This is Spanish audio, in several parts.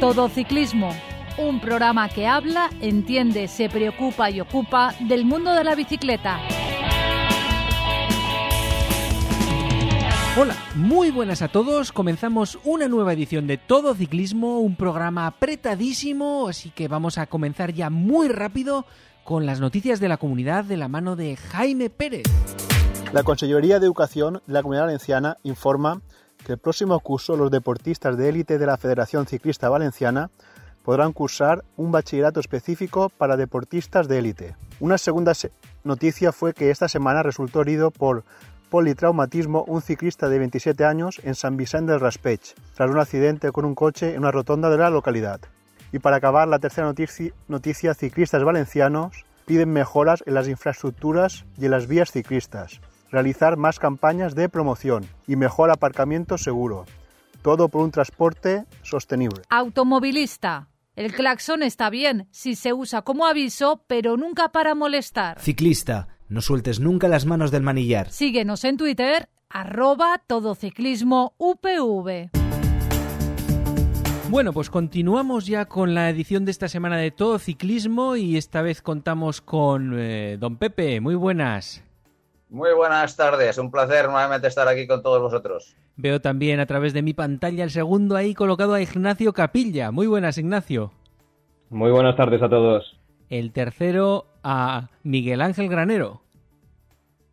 Todo Ciclismo, un programa que habla, entiende, se preocupa y ocupa del mundo de la bicicleta. Hola, muy buenas a todos. Comenzamos una nueva edición de Todo Ciclismo, un programa apretadísimo, así que vamos a comenzar ya muy rápido con las noticias de la comunidad de la mano de Jaime Pérez. La Consellería de Educación de la Comunidad Valenciana informa que el próximo curso los deportistas de élite de la Federación Ciclista Valenciana podrán cursar un bachillerato específico para deportistas de élite. Una segunda noticia fue que esta semana resultó herido por politraumatismo un ciclista de 27 años en San Vicente del Raspech, tras un accidente con un coche en una rotonda de la localidad. Y para acabar, la tercera noticia ciclistas valencianos piden mejoras en las infraestructuras y en las vías ciclistas realizar más campañas de promoción y mejor aparcamiento seguro. Todo por un transporte sostenible. Automovilista. El claxon está bien si se usa como aviso, pero nunca para molestar. Ciclista. No sueltes nunca las manos del manillar. Síguenos en Twitter, arroba todociclismo UPV. Bueno, pues continuamos ya con la edición de esta semana de Todo Ciclismo y esta vez contamos con eh, don Pepe. Muy buenas. Muy buenas tardes, un placer nuevamente estar aquí con todos vosotros. Veo también a través de mi pantalla el segundo ahí colocado a Ignacio Capilla. Muy buenas, Ignacio. Muy buenas tardes a todos. El tercero a Miguel Ángel Granero.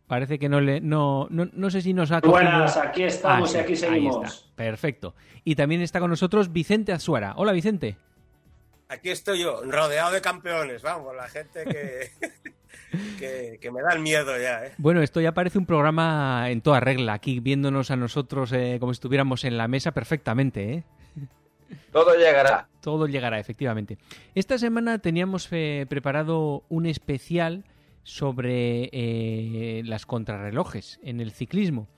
Parece que no le no, no, sé si nos ha cogido... Buenas, aquí estamos ah, y aquí seguimos. Perfecto. Y también está con nosotros Vicente Azuara. Hola, Vicente. Aquí estoy yo, rodeado de campeones, vamos, la gente que que, me da el miedo ya. ¿eh? Bueno, esto ya parece un programa en toda regla, aquí viéndonos a nosotros eh, como si estuviéramos en la mesa perfectamente. ¿eh? Todo llegará. Todo llegará, efectivamente. Esta semana teníamos eh, preparado un especial sobre eh, las contrarrelojes en el ciclismo.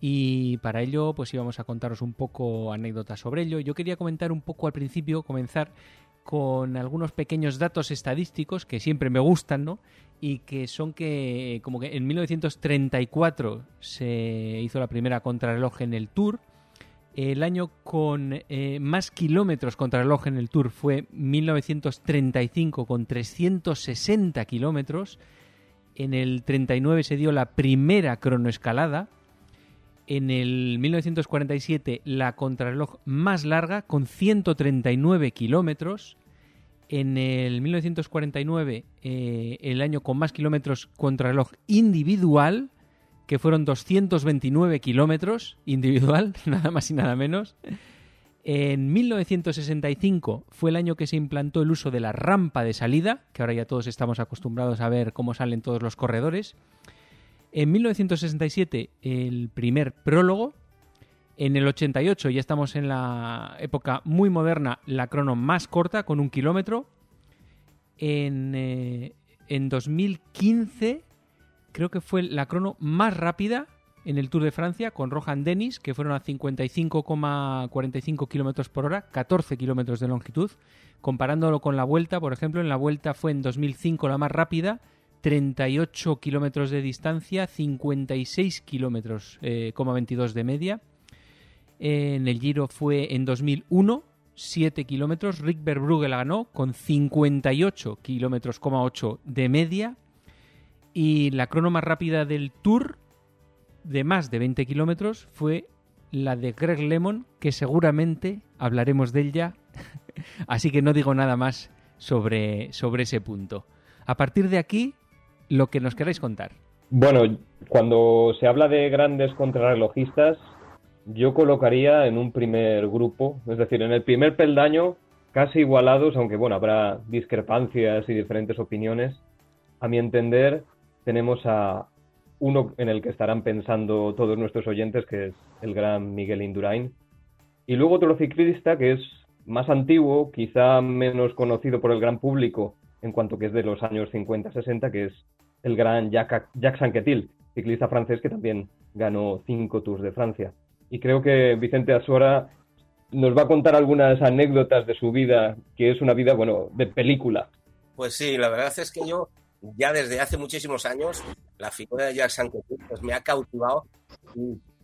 Y para ello, pues íbamos a contaros un poco anécdotas sobre ello. Yo quería comentar un poco al principio, comenzar con algunos pequeños datos estadísticos que siempre me gustan, ¿no? Y que son que, como que en 1934 se hizo la primera contrarreloj en el Tour. El año con eh, más kilómetros contrarreloj en el Tour fue 1935 con 360 kilómetros. En el 39 se dio la primera cronoescalada. En el 1947 la contrarreloj más larga con 139 kilómetros en el 1949 eh, el año con más kilómetros contrarreloj individual, que fueron 229 kilómetros individual, nada más y nada menos. En 1965 fue el año que se implantó el uso de la rampa de salida, que ahora ya todos estamos acostumbrados a ver cómo salen todos los corredores. En 1967 el primer prólogo, en el 88 ya estamos en la época muy moderna, la crono más corta, con un kilómetro. En, eh, en 2015 creo que fue la crono más rápida en el Tour de Francia con Rohan Dennis, que fueron a 55,45 kilómetros por hora, 14 kilómetros de longitud. Comparándolo con la vuelta, por ejemplo, en la vuelta fue en 2005 la más rápida, 38 kilómetros de distancia, 56 kilómetros, eh, 22 de media. En el Giro fue en 2001, 7 kilómetros. Rick Verbrugge la ganó con 58 kilómetros, 8 de media. Y la crono más rápida del Tour, de más de 20 kilómetros, fue la de Greg Lemon, que seguramente hablaremos de ella. Así que no digo nada más sobre, sobre ese punto. A partir de aquí, lo que nos queráis contar. Bueno, cuando se habla de grandes contrarrelojistas, yo colocaría en un primer grupo, es decir, en el primer peldaño, casi igualados, aunque bueno, habrá discrepancias y diferentes opiniones. A mi entender, tenemos a uno en el que estarán pensando todos nuestros oyentes, que es el gran Miguel Indurain. Y luego otro ciclista que es más antiguo, quizá menos conocido por el gran público, en cuanto que es de los años 50-60, que es el gran Jacques, Jacques Anquetil, ciclista francés que también ganó cinco Tours de Francia y creo que Vicente Azuara nos va a contar algunas anécdotas de su vida, que es una vida, bueno, de película. Pues sí, la verdad es que yo ya desde hace muchísimos años la figura de Jacques Anquetil pues me ha cautivado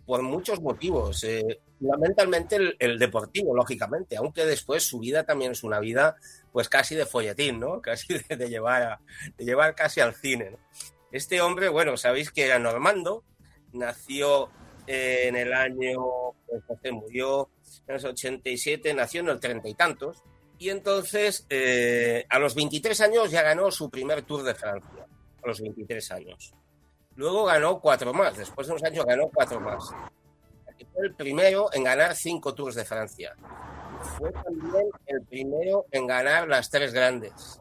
por muchos motivos. Eh, fundamentalmente el, deportivo, lógicamente, aunque después su vida también es una vida pues casi de folletín, ¿no? Casi de, llevar, de llevar casi al cine. Este hombre, bueno, sabéis que era Normando, nació en el año, pues, murió en el 87, nació en el treinta y tantos, y entonces eh, a los 23 años ya ganó su primer Tour de Francia, a los 23 años. Luego ganó cuatro más, después de unos años ganó cuatro más. Fue el primero en ganar cinco Tours de Francia. Fue también el primero en ganar las tres grandes.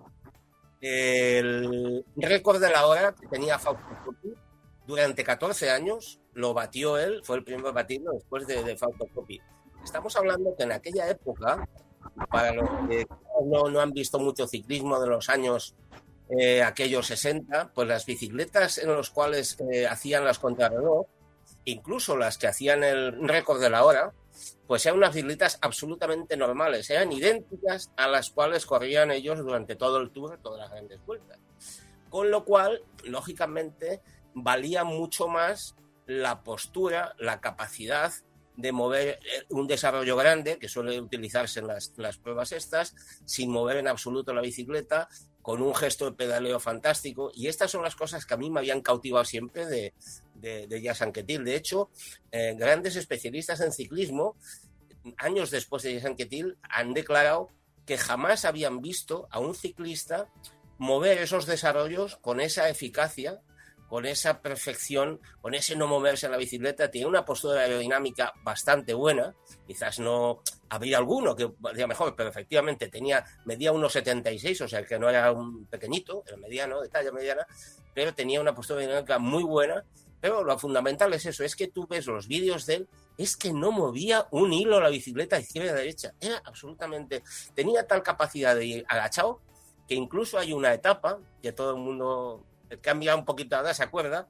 El récord de la hora que tenía Fausto Coppi durante 14 años lo batió él, fue el primero batido después de, de Fausto Coppi. Estamos hablando que en aquella época, para los que no, no han visto mucho ciclismo de los años eh, aquellos 60, pues las bicicletas en los cuales eh, hacían las contrarreloj, incluso las que hacían el récord de la hora, pues eran unas bicicletas absolutamente normales, eran idénticas a las cuales corrían ellos durante todo el tour, todas las grandes vueltas. Con lo cual, lógicamente, valía mucho más la postura, la capacidad de mover eh, un desarrollo grande, que suele utilizarse en las, las, pruebas estas, sin mover en absoluto la bicicleta, con un gesto de pedaleo fantástico. Y estas son las cosas que a mí me habían cautivado siempre de, de, de. De hecho, eh, grandes especialistas en ciclismo, años después de Jazz Anquetil, han declarado que jamás habían visto a un ciclista mover esos desarrollos con esa eficacia con esa perfección, con ese no moverse en la bicicleta, tiene una postura aerodinámica bastante buena. Quizás no habría alguno que valía mejor, pero efectivamente tenía, medía 1,76, o sea que no era un pequeñito, era mediano, de talla mediana, pero tenía una postura aerodinámica muy buena. Pero lo fundamental es eso, es que tú ves los vídeos de él, es que no movía un hilo la bicicleta izquierda a derecha. Era absolutamente. Tenía tal capacidad de ir agachado que incluso hay una etapa que todo el mundo cambia un poquito ahora, se acuerda,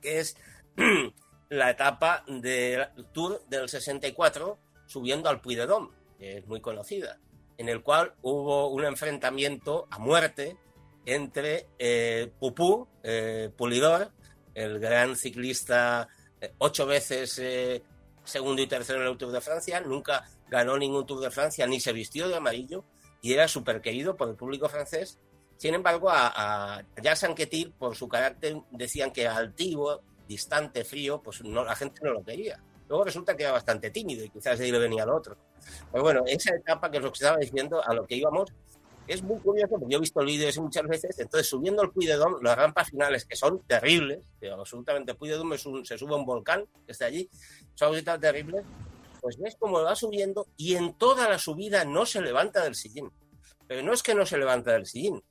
que es la etapa del Tour del 64 subiendo al Puy de Dôme, que es muy conocida, en el cual hubo un enfrentamiento a muerte entre eh, Pupú, eh, Pulidor, el gran ciclista, eh, ocho veces eh, segundo y tercero en el Tour de Francia, nunca ganó ningún Tour de Francia, ni se vistió de amarillo, y era súper querido por el público francés, sin embargo, a, a Jacques Anquetil, por su carácter, decían que altivo, distante, frío, pues no, la gente no lo quería. Luego resulta que era bastante tímido y quizás de ahí le venía al otro. Pero bueno, esa etapa que os lo estaba diciendo, a lo que íbamos, es muy curioso, porque yo he visto el vídeo ese muchas veces, entonces subiendo el Puy de las rampas finales, que son terribles, que absolutamente Puy de es un, se sube un volcán que está allí, son tan terribles, pues ves cómo va subiendo y en toda la subida no se levanta del sillín. Pero no es que no se levanta del sillín,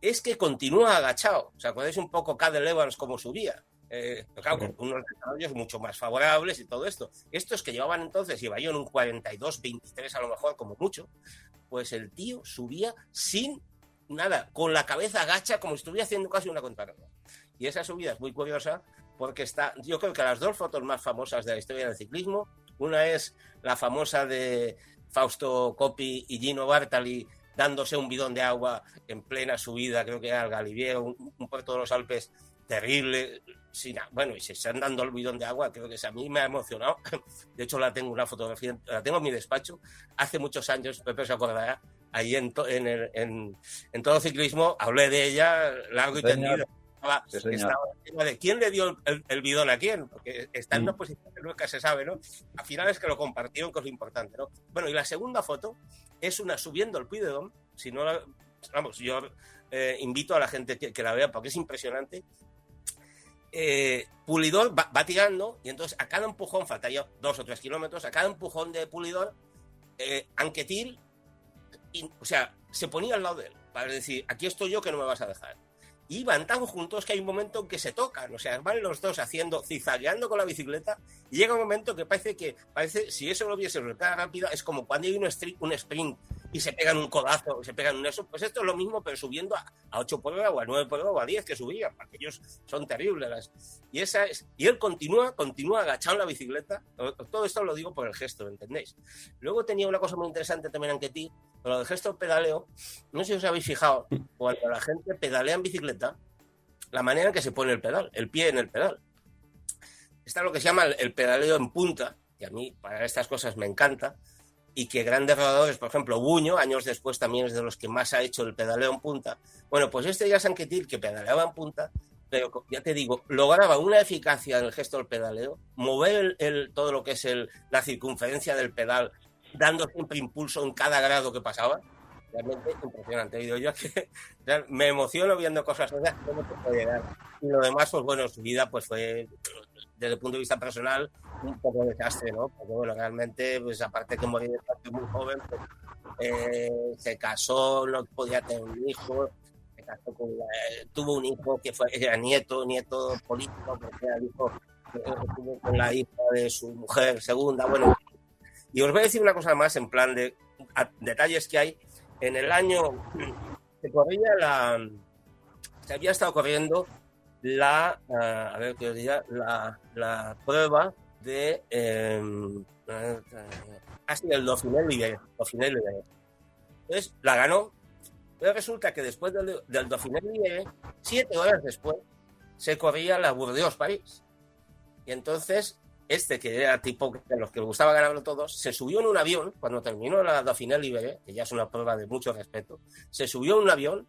es que continúa agachado. ¿Os acordáis un poco Cadel Evans como subía? Eh, claro, con unos desarrollos mucho más favorables y todo esto. Estos que llevaban entonces, yo en un 42, 23 a lo mejor, como mucho, pues el tío subía sin nada, con la cabeza agacha, como si estuviera haciendo casi una contrarreloj. Y esa subida es muy curiosa porque está, yo creo que las dos fotos más famosas de la historia del ciclismo, una es la famosa de Fausto Coppi y Gino Bartali dándose un bidón de agua en plena subida, creo que al Galiviero, un, un puerto de los Alpes terrible. Sin, bueno, y se están dando el bidón de agua, creo que a mí me ha emocionado. De hecho, la tengo una fotografía, la tengo en mi despacho. Hace muchos años, Pepe se acordará, ahí en, to, en, el, en, en, todo ciclismo, hablé de ella largo y tendido. Estaba, sí, estaba de quién le dio el, el, bidón a quién, porque está en una posición que nunca se sabe, ¿no? Al final es que lo compartieron, que es lo importante, ¿no? Bueno, y la segunda foto es una subiendo el Puy de Dom, si no la, vamos, yo eh, invito a la gente que, que, la vea porque es impresionante. Eh, Pulidor va, va, tirando y entonces a cada empujón, faltaría dos o tres kilómetros, a cada empujón de Pulidor, eh, Anquetil, y, o sea, se ponía al lado de él para decir, aquí estoy yo que no me vas a dejar y van tan juntos que hay un momento en que se tocan, o sea, van los dos haciendo, cizagueando con la bicicleta, y llega un momento que parece que, parece, si eso lo viese en rápida, es como cuando hay un un sprint y se pegan un codazo, se pegan un eso, pues esto es lo mismo, pero subiendo a, a 8 por o a 9 por o a 10 que subían, porque ellos son terribles. Las, y, esa es, y él continúa, continúa agachado en la bicicleta, todo esto lo digo por el gesto, ¿entendéis? Luego tenía una cosa muy interesante también en Ketí, lo del gesto pedaleo, no sé si os habéis fijado, cuando la gente pedalea en bicicleta, la manera en que se pone el pedal, el pie en el pedal. está lo que se llama el pedaleo en punta, que a mí para estas cosas me encanta, y que grandes rodadores, por ejemplo, Buño, años después también es de los que más ha hecho el pedaleo en punta. Bueno, pues este ya Sanquetil, que pedaleaba en punta, pero ya te digo, lograba una eficacia en el gesto del pedaleo, mover el, todo lo que es el, la circunferencia del pedal, dando siempre impulso en cada grado que pasaba. Realmente impresionante. Yo me emociono viendo cosas así, cómo te puede llegar. Y lo demás, pues bueno, su vida pues fue, desde el punto de vista personal, un poco desastre, ¿no? Porque bueno, realmente, pues aparte que morir de muy joven, pues, eh, se casó, no podía tener un hijo, tuvo un hijo que fue, era nieto, nieto político, porque era hijo estuvo con la hija de su mujer segunda, bueno. Y os voy a decir una cosa más en plan de detalles que hay. En el año se corría la. Se había estado corriendo la. a ver qué diga, la, la prueba de. Eh, el Dauphiné Entonces la ganó pero resulta que después del, del Dauphiné siete horas después, se corría la Burdeos-París. Y entonces, este, que era tipo de los que le gustaba ganarlo todos, se subió en un avión, cuando terminó la Dauphiné Libéré, que ya es una prueba de mucho respeto, se subió en un avión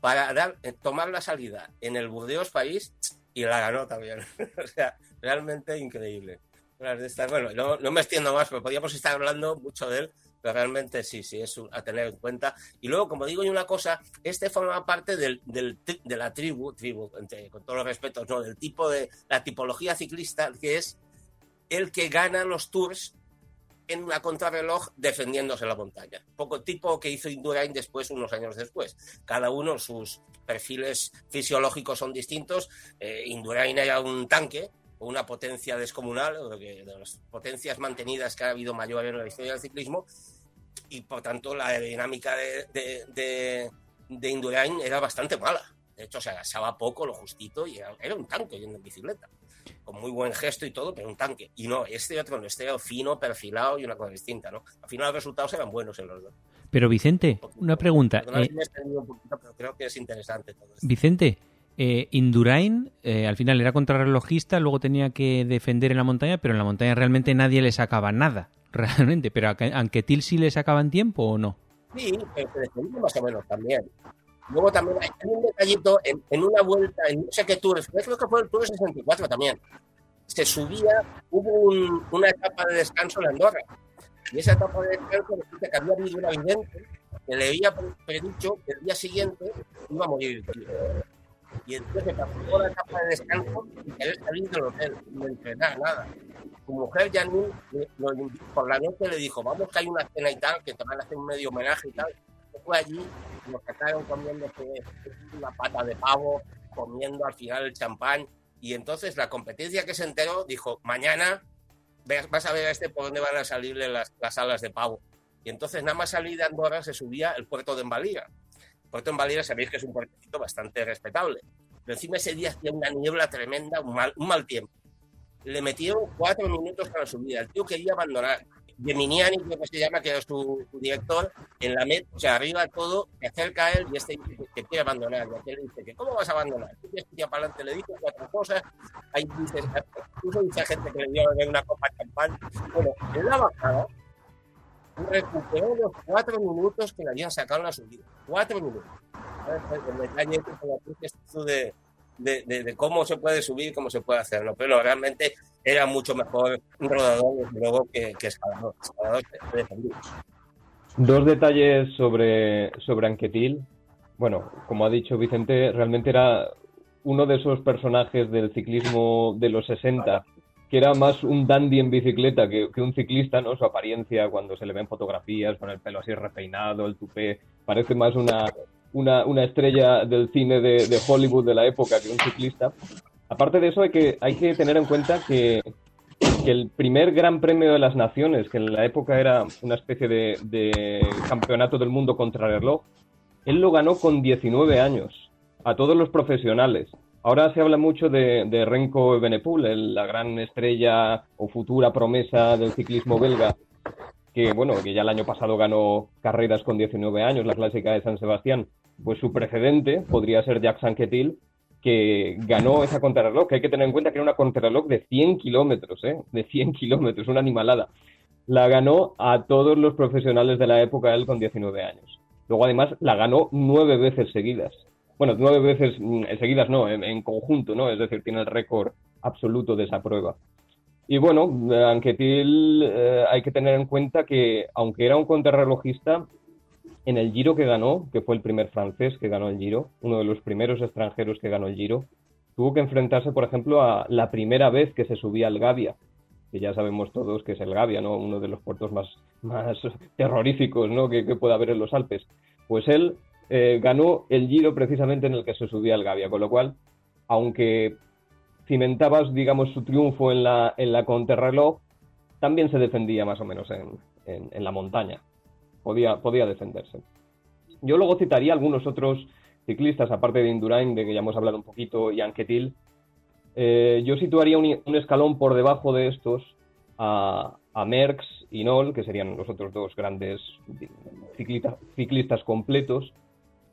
para dar, eh, tomar la salida en el Burdeos París y la ganó también. o sea, realmente increíble. Bueno, no, no, me extiendo más, pero podríamos estar hablando mucho de él, pero realmente sí, sí, es a tener en cuenta. Y luego, como digo yo una cosa, este forma parte del, del, de la tribu, tribu con todos los respetos, ¿no? del tipo de la tipología ciclista, que es el que gana los tours en una contrarreloj defendiéndose la montaña. Poco tipo que hizo Indurain después, unos años después. Cada uno, sus perfiles fisiológicos son distintos. Eh, Indurain era un tanque, una potencia descomunal, de las potencias mantenidas que ha habido mayor en la historia del ciclismo, y por tanto la aerodinámica de, de, de, Indurain era bastante mala. De hecho, se agachaba poco, lo justito, y era, un tanque yendo en bicicleta. Con muy buen gesto y todo, pero un tanque. Y no, este otro no, este era fino, perfilado y una cosa distinta, ¿no? Al final los resultados eran buenos en los dos. Pero Vicente, una pregunta. Eh, pero creo que es interesante todo esto. Vicente, eh, Indurain eh, al final era contrarrelojista, luego tenía que defender en la montaña, pero en la montaña realmente nadie le sacaba nada, realmente. Pero a Anquetil sí le sacaban tiempo o no? Sí, pero se defendió más o menos también. Luego también hay un detallito en, una vuelta, en no sé qué tour, creo que fue el Tour 64 también. Se subía, hubo una etapa de descanso en Andorra. Y esa etapa de descanso resulta que había habido una vidente que le había predicho que el día siguiente iba a morir y entonces se pasó la etapa de descanso y quería salir del hotel, no entrenar, nada. Su mujer, Janine, por la noche le dijo, vamos que hay una cena y tal, que te van a hacer un medio homenaje y tal. Fue allí, nos sacaron comiendo una pata de pavo, comiendo al final el champán, y entonces la competencia que se enteró dijo, mañana vas a ver a este por dónde van a salirle las, las alas de pavo. Y entonces nada más salir de Andorra se subía el puerto de Embalía Puerto en Valera sabéis que es un puerto bastante respetable. Pero encima ese día hacía una niebla tremenda, un mal, un mal tiempo. Le metieron cuatro minutos para la subida. El tío quería abandonar. Geminiani, creo que se llama, que era su, director, en la meta, o sea, arriba todo, se acerca a él y este dice que, quiere abandonar. Y aquel dice que, ¿cómo vas a abandonar? Tú tienes para adelante, le dice cuatro cosas. Hay dice, incluso dice gente que le dio una copa champán. Bueno, en la bajada, recuperó los cuatro minutos que le habían sacado en la subida. Cuatro minutos. El detalle de, de, de, de, cómo se puede subir, cómo se puede hacerlo. Pero realmente era mucho mejor un rodador, luego, que, que escalador. Dos detalles sobre, sobre Anquetil. Bueno, como ha dicho Vicente, realmente era uno de esos personajes del ciclismo de los 60 que era más un dandy en bicicleta que, un ciclista, ¿no? Su apariencia cuando se le ven fotografías con el pelo así repeinado, el tupé, parece más una, una, estrella del cine de, Hollywood de la época que un ciclista. Aparte de eso, hay que, tener en cuenta que, el primer Gran Premio de las Naciones, que en la época era una especie de, de campeonato del mundo contra reloj, él lo ganó con 19 años, a todos los profesionales. Ahora se habla mucho de, Renko Benepul, la gran estrella o futura promesa del ciclismo belga, que bueno, que ya el año pasado ganó carreras con 19 años, la clásica de San Sebastián. Pues su precedente podría ser Jacques Anquetil, que ganó esa contrarreloj, que hay que tener en cuenta que era una contrarreloj de 100 kilómetros, ¿eh? de 100 kilómetros, una animalada. La ganó a todos los profesionales de la época, él con 19 años. Luego, además, la ganó nueve veces seguidas. Bueno, nueve veces mm, seguidas no, en, conjunto, ¿no? Es decir, tiene el récord absoluto de esa prueba. Y bueno, Anquetil eh, hay que tener en cuenta que, aunque era un contrarrelojista, en el Giro que ganó, que fue el primer francés que ganó el Giro, uno de los primeros extranjeros que ganó el Giro, tuvo que enfrentarse, por ejemplo, a la primera vez que se subía al Gavia, que ya sabemos todos que es el Gavia, ¿no? Uno de los puertos más, más terroríficos, ¿no? Que, pueda haber en los Alpes. Pues él eh, ganó el Giro precisamente en el que se subía al Gavia, con lo cual, aunque cimentabas, digamos, su triunfo en la, en la contrarreloj, también se defendía más o menos en la montaña podía, podía defenderse. Yo luego citaría algunos otros ciclistas, aparte de Indurain, de que ya hemos hablado un poquito, y Anquetil. Eh, yo situaría un, escalón por debajo de estos a, a Merckx y Noll, que serían los otros dos grandes ciclistas completos.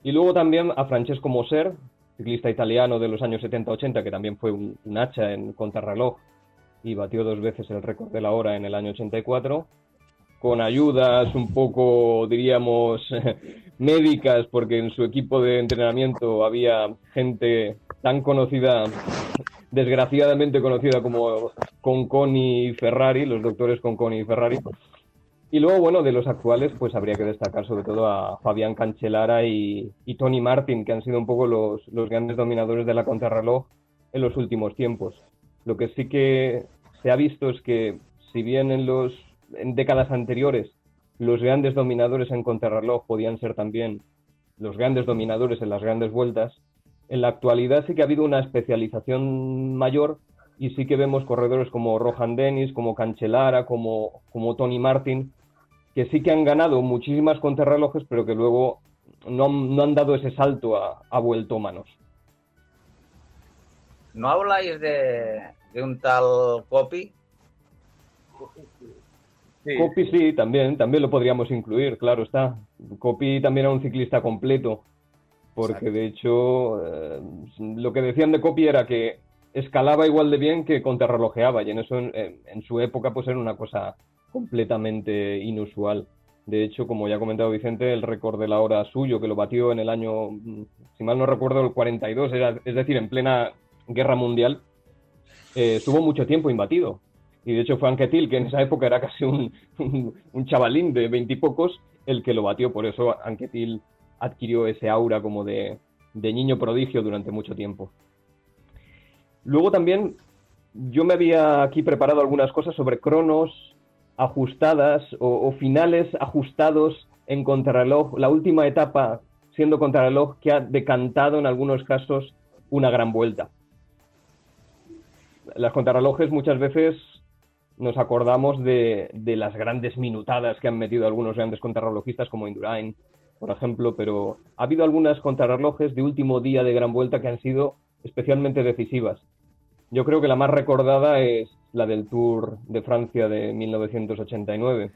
Y luego también a Francesco Moser, ciclista italiano de los años 70-80, que también fue un, un, hacha en contrarreloj y batió dos veces el récord de la hora en el año 84 con ayudas un poco, diríamos, médicas, porque en su equipo de entrenamiento había gente tan conocida, desgraciadamente conocida como Conconi y Ferrari, los doctores Conconi y Ferrari. Y luego, bueno, de los actuales, pues habría que destacar sobre todo a Fabián Cancellara y, Tony Martin, que han sido un poco los, los grandes dominadores de la contrarreloj en los últimos tiempos. Lo que sí que se ha visto es que, si bien en los en décadas anteriores los grandes dominadores en contrarreloj podían ser también los grandes dominadores en las grandes vueltas, en la actualidad sí que ha habido una especialización mayor y sí que vemos corredores como Rohan Dennis, como Cancelara, como, como Tony Martin, que sí que han ganado muchísimas contrarrelojes, pero que luego no, han dado ese salto a, a vueltómanos. ¿No habláis de, de un tal Copy? Copy sí, también, también lo podríamos incluir, claro está. Copy también era un ciclista completo, porque de hecho eh, lo que decían de Copy era que escalaba igual de bien que contrarrelojeaba, y en eso en, su época pues era una cosa completamente inusual. De hecho, como ya ha comentado Vicente, el récord de la hora suyo, que lo batió en el año, si mal no recuerdo, el 42, era, es decir, en plena guerra mundial, eh, estuvo mucho tiempo imbatido y de hecho fue Anquetil, que en esa época era casi un, un, chavalín de veintipocos, el que lo batió. Por eso Anquetil adquirió ese aura como de, niño prodigio durante mucho tiempo. Luego también yo me había aquí preparado algunas cosas sobre cronos ajustadas o, finales ajustados en contrarreloj, la última etapa siendo contrarreloj que ha decantado en algunos casos una gran vuelta. Las contrarrelojes muchas veces nos acordamos de, las grandes minutadas que han metido algunos grandes contrarrelojistas como Indurain, por ejemplo, pero ha habido algunas contrarrelojes de último día de gran vuelta que han sido especialmente decisivas. Yo creo que la más recordada es la del Tour de Francia de 1989,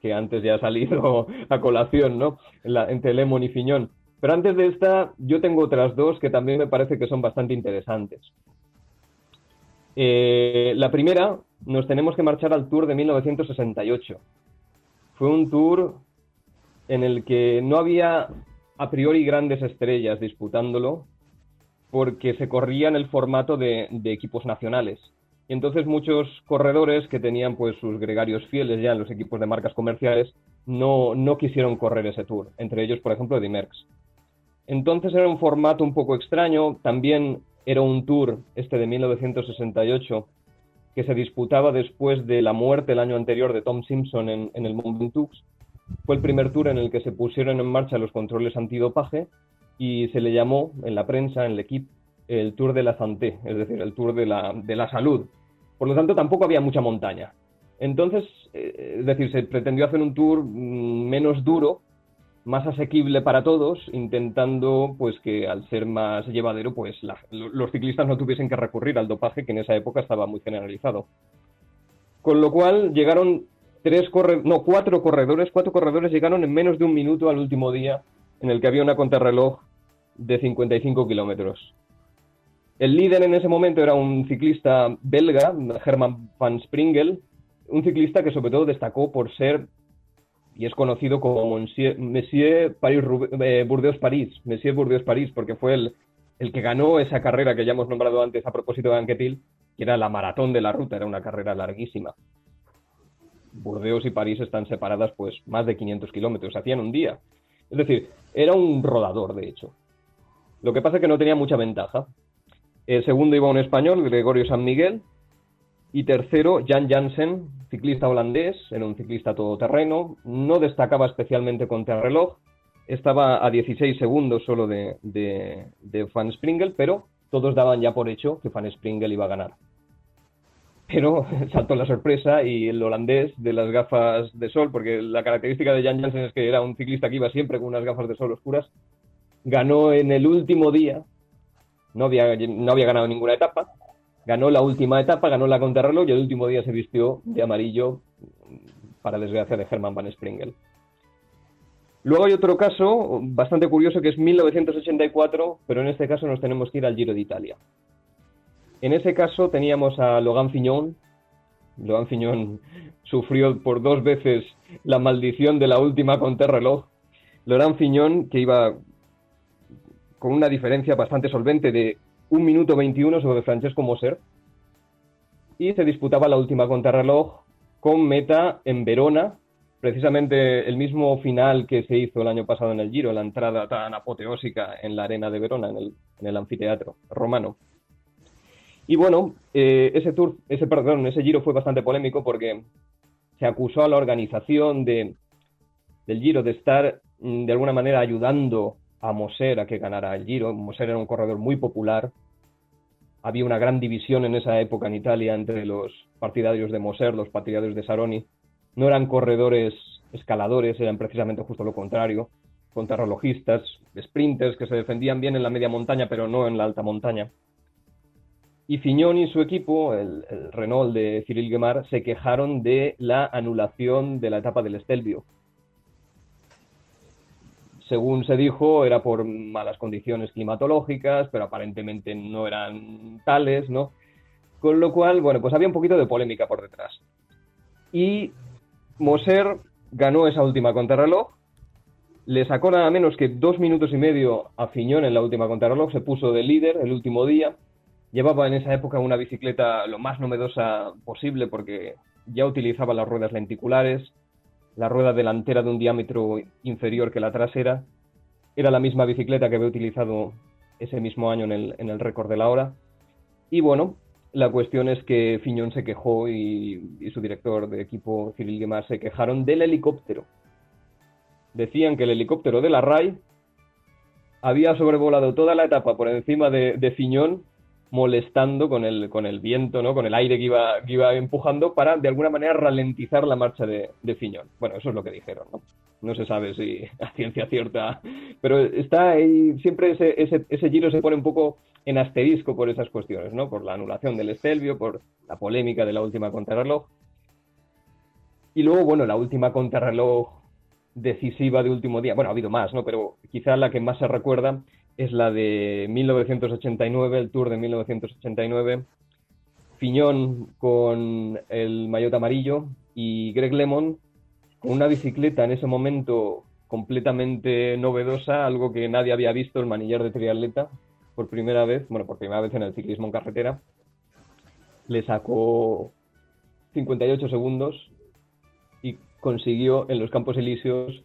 que antes ya ha salido a colación, ¿no? entre Lemon y Fiñón. Pero antes de esta, yo tengo otras dos que también me parece que son bastante interesantes. Eh, la primera nos tenemos que marchar al Tour de 1968. Fue un tour en el que no había a priori grandes estrellas disputándolo porque se corría en el formato de, equipos nacionales. Y entonces muchos corredores que tenían pues sus gregarios fieles ya en los equipos de marcas comerciales no, no quisieron correr ese tour, entre ellos por ejemplo Eddie Merckx. Entonces era un formato un poco extraño, también era un tour, este de 1968, que se disputaba después de la muerte el año anterior de Tom Simpson en, el Mont Ventoux. Fue el primer tour en el que se pusieron en marcha los controles antidopaje y se le llamó en la prensa, en el equipo, el Tour de la Santé, es decir, el Tour de la, de la Salud. Por lo tanto, tampoco había mucha montaña. Entonces, eh, es decir, se pretendió hacer un tour mm, menos duro, más asequible para todos, intentando pues que al ser más llevadero, pues los ciclistas no tuviesen que recurrir al dopaje que en esa época estaba muy generalizado. Con lo cual llegaron tres no, cuatro corredores, cuatro corredores llegaron en menos de un minuto al último día en el que había una contrarreloj de 55 kilómetros. El líder en ese momento era un ciclista belga, Herman van Springel, un ciclista que sobre todo destacó por ser y es conocido como Monsieur, Monsieur Paris, eh, Burdeos París, Monsieur Burdeos París, porque fue el, el, que ganó esa carrera que ya hemos nombrado antes a propósito de Anquetil, que era la maratón de la ruta, era una carrera larguísima. Burdeos y París están separadas pues más de 500 kilómetros, hacían un día. Es decir, era un rodador, de hecho. Lo que pasa es que no tenía mucha ventaja. El segundo iba un español, Gregorio San Miguel, y tercero, Jan Jansen, ciclista holandés, era un ciclista todoterreno, no destacaba especialmente con reloj, estaba a 16 segundos solo de, de, Van Springel, pero todos daban ya por hecho que Van Springel iba a ganar. Pero saltó la sorpresa y el holandés de las gafas de sol, porque la característica de Jan Jansen es que era un ciclista que iba siempre con unas gafas de sol oscuras, ganó en el último día, no había, no había ganado ninguna etapa, ganó la última etapa, ganó la contrarreloj y el último día se vistió de amarillo para desgracia de Hermann Van Springel. Luego hay otro caso bastante curioso que es 1984, pero en este caso nos tenemos que ir al Giro de Italia. En ese caso teníamos a Logan Fignon. Logan Fignon sufrió por dos veces la maldición de la última contrarreloj. Logan Fignon, que iba con una diferencia bastante solvente de un minuto 21 sobre Francesco Moser y se disputaba la última contrarreloj con meta en Verona, precisamente el mismo final que se hizo el año pasado en el Giro, la entrada tan apoteósica en la arena de Verona, en el, anfiteatro romano. Y bueno, eh, ese tour, ese perdón, ese Giro fue bastante polémico porque se acusó a la organización de, del Giro de estar mm, de alguna manera ayudando a Moser a que ganara el Giro. Moser era un corredor muy popular. Había una gran división en esa época en Italia entre los partidarios de Moser, los partidarios de Saroni. No eran corredores escaladores, eran precisamente justo lo contrario. Contrarrelojistas, sprinters que se defendían bien en la media montaña, pero no en la alta montaña. Y Fiñón y su equipo, el, Renault de Cyril Guemar, se quejaron de la anulación de la etapa del Estelvio, según se dijo, era por malas condiciones climatológicas, pero aparentemente no eran tales, ¿no? Con lo cual, bueno, pues había un poquito de polémica por detrás. Y Moser ganó esa última contrarreloj, le sacó nada menos que dos minutos y medio a Fiñón en la última contrarreloj, se puso de líder el último día, llevaba en esa época una bicicleta lo más novedosa posible porque ya utilizaba las ruedas lenticulares, la rueda delantera de un diámetro inferior que la trasera. Era la misma bicicleta que había utilizado ese mismo año en el, récord de la hora. Y bueno, la cuestión es que Fiñón se quejó y, su director de equipo, Cyril Guimard, se quejaron del helicóptero. Decían que el helicóptero de la RAI había sobrevolado toda la etapa por encima de, de Fiñón molestando con el, con el viento, ¿no? con el aire que iba, que iba empujando para de alguna manera ralentizar la marcha de, de Fiñón. Bueno, eso es lo que dijeron. ¿no? no se sabe si a ciencia cierta, pero está ahí, siempre ese, ese, ese, giro se pone un poco en asterisco por esas cuestiones, ¿no? por la anulación del Estelvio, por la polémica de la última contrarreloj. Y luego, bueno, la última contrarreloj decisiva de último día, bueno, ha habido más, ¿no? Pero quizá la que más se recuerda es la de 1989, el Tour de 1989. Fiñón con el maillot amarillo y Greg Lemon con una bicicleta en ese momento completamente novedosa, algo que nadie había visto, el manillar de triatleta, por primera vez, bueno, por primera vez en el ciclismo en carretera. Le sacó 58 segundos y consiguió en los Campos Elíseos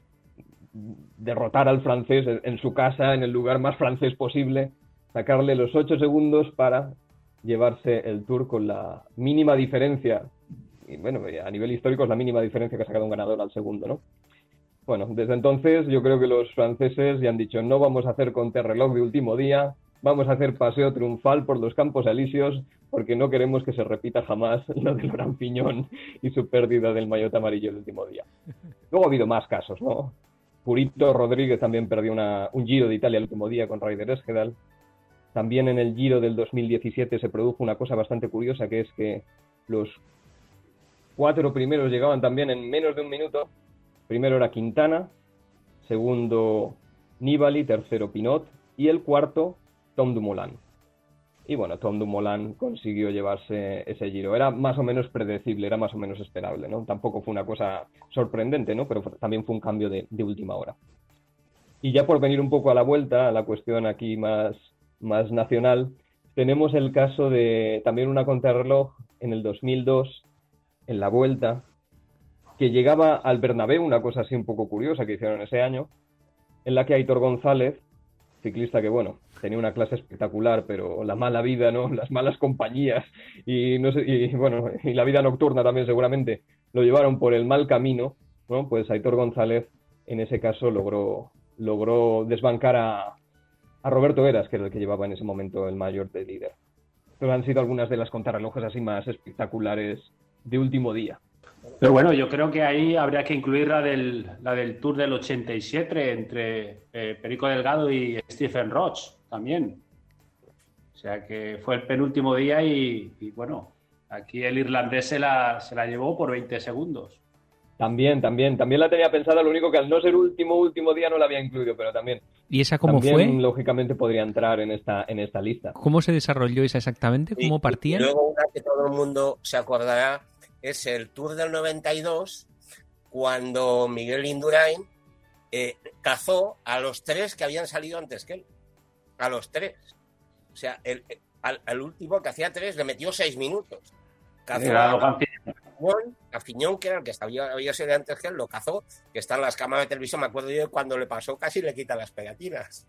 derrotar al francés en su casa, en el lugar más francés posible, sacarle los ocho segundos para llevarse el tour con la mínima diferencia, y bueno, a nivel histórico es la mínima diferencia que ha sacado un ganador al segundo, ¿no? Bueno, desde entonces yo creo que los franceses ya han dicho no vamos a hacer contrarreloj de último día, vamos a hacer paseo triunfal por los campos elíseos porque no queremos que se repita jamás lo de Laurent Piñón y su pérdida del maillot amarillo el último día. Luego ha habido más casos, ¿no? Purito Rodríguez también perdió un Giro de Italia el último día con Ryder Esgedal. También en el Giro del 2017 se produjo una cosa bastante curiosa, que es que los cuatro primeros llegaban también en menos de un minuto. Primero era Quintana, segundo Nibali, tercero Pinot y el cuarto Tom Dumoulin. Y bueno, Tom Dumoulin consiguió llevarse ese giro. Era más o menos predecible, era más o menos esperable, ¿no? Tampoco fue una cosa sorprendente, ¿no? Pero también fue un cambio de, última hora. Y ya por venir un poco a la vuelta, a la cuestión aquí más, más nacional, tenemos el caso de también una contrarreloj en el 2002, en la vuelta, que llegaba al Bernabéu, una cosa así un poco curiosa que hicieron ese año, en la que Aitor González ciclista que, bueno, tenía una clase espectacular, pero la mala vida, ¿no? Las malas compañías y, no sé, y bueno, y la vida nocturna también seguramente lo llevaron por el mal camino, ¿no? Pues Aitor González en ese caso logró, logró desbancar a, a Roberto Eras, que era el que llevaba en ese momento el mayor de líder. Pero han sido algunas de las contrarrelojes así más espectaculares de último día. Pero bueno, yo creo que ahí habría que incluir la del, la del Tour del 87 entre eh, Perico Delgado y Stephen Roach también. O sea que fue el penúltimo día y, bueno, aquí el irlandés se la, se la llevó por 20 segundos. También, también, también la tenía pensada, lo único que al no ser último, último día no la había incluido, pero también. ¿Y esa cómo fue? lógicamente podría entrar en esta, en esta lista. ¿Cómo se desarrolló esa exactamente? ¿Cómo partía? luego una que todo el mundo se acordará es el Tour del 92, cuando Miguel Indurain eh, cazó a los tres que habían salido antes que él. A los tres. O sea, el, al, último que hacía tres le metió seis minutos. Cazó a, Fiñón, que era el que había, había sido antes que él, lo cazó, que está en las cámaras de televisión, me acuerdo yo cuando le pasó casi le quita las pegatinas.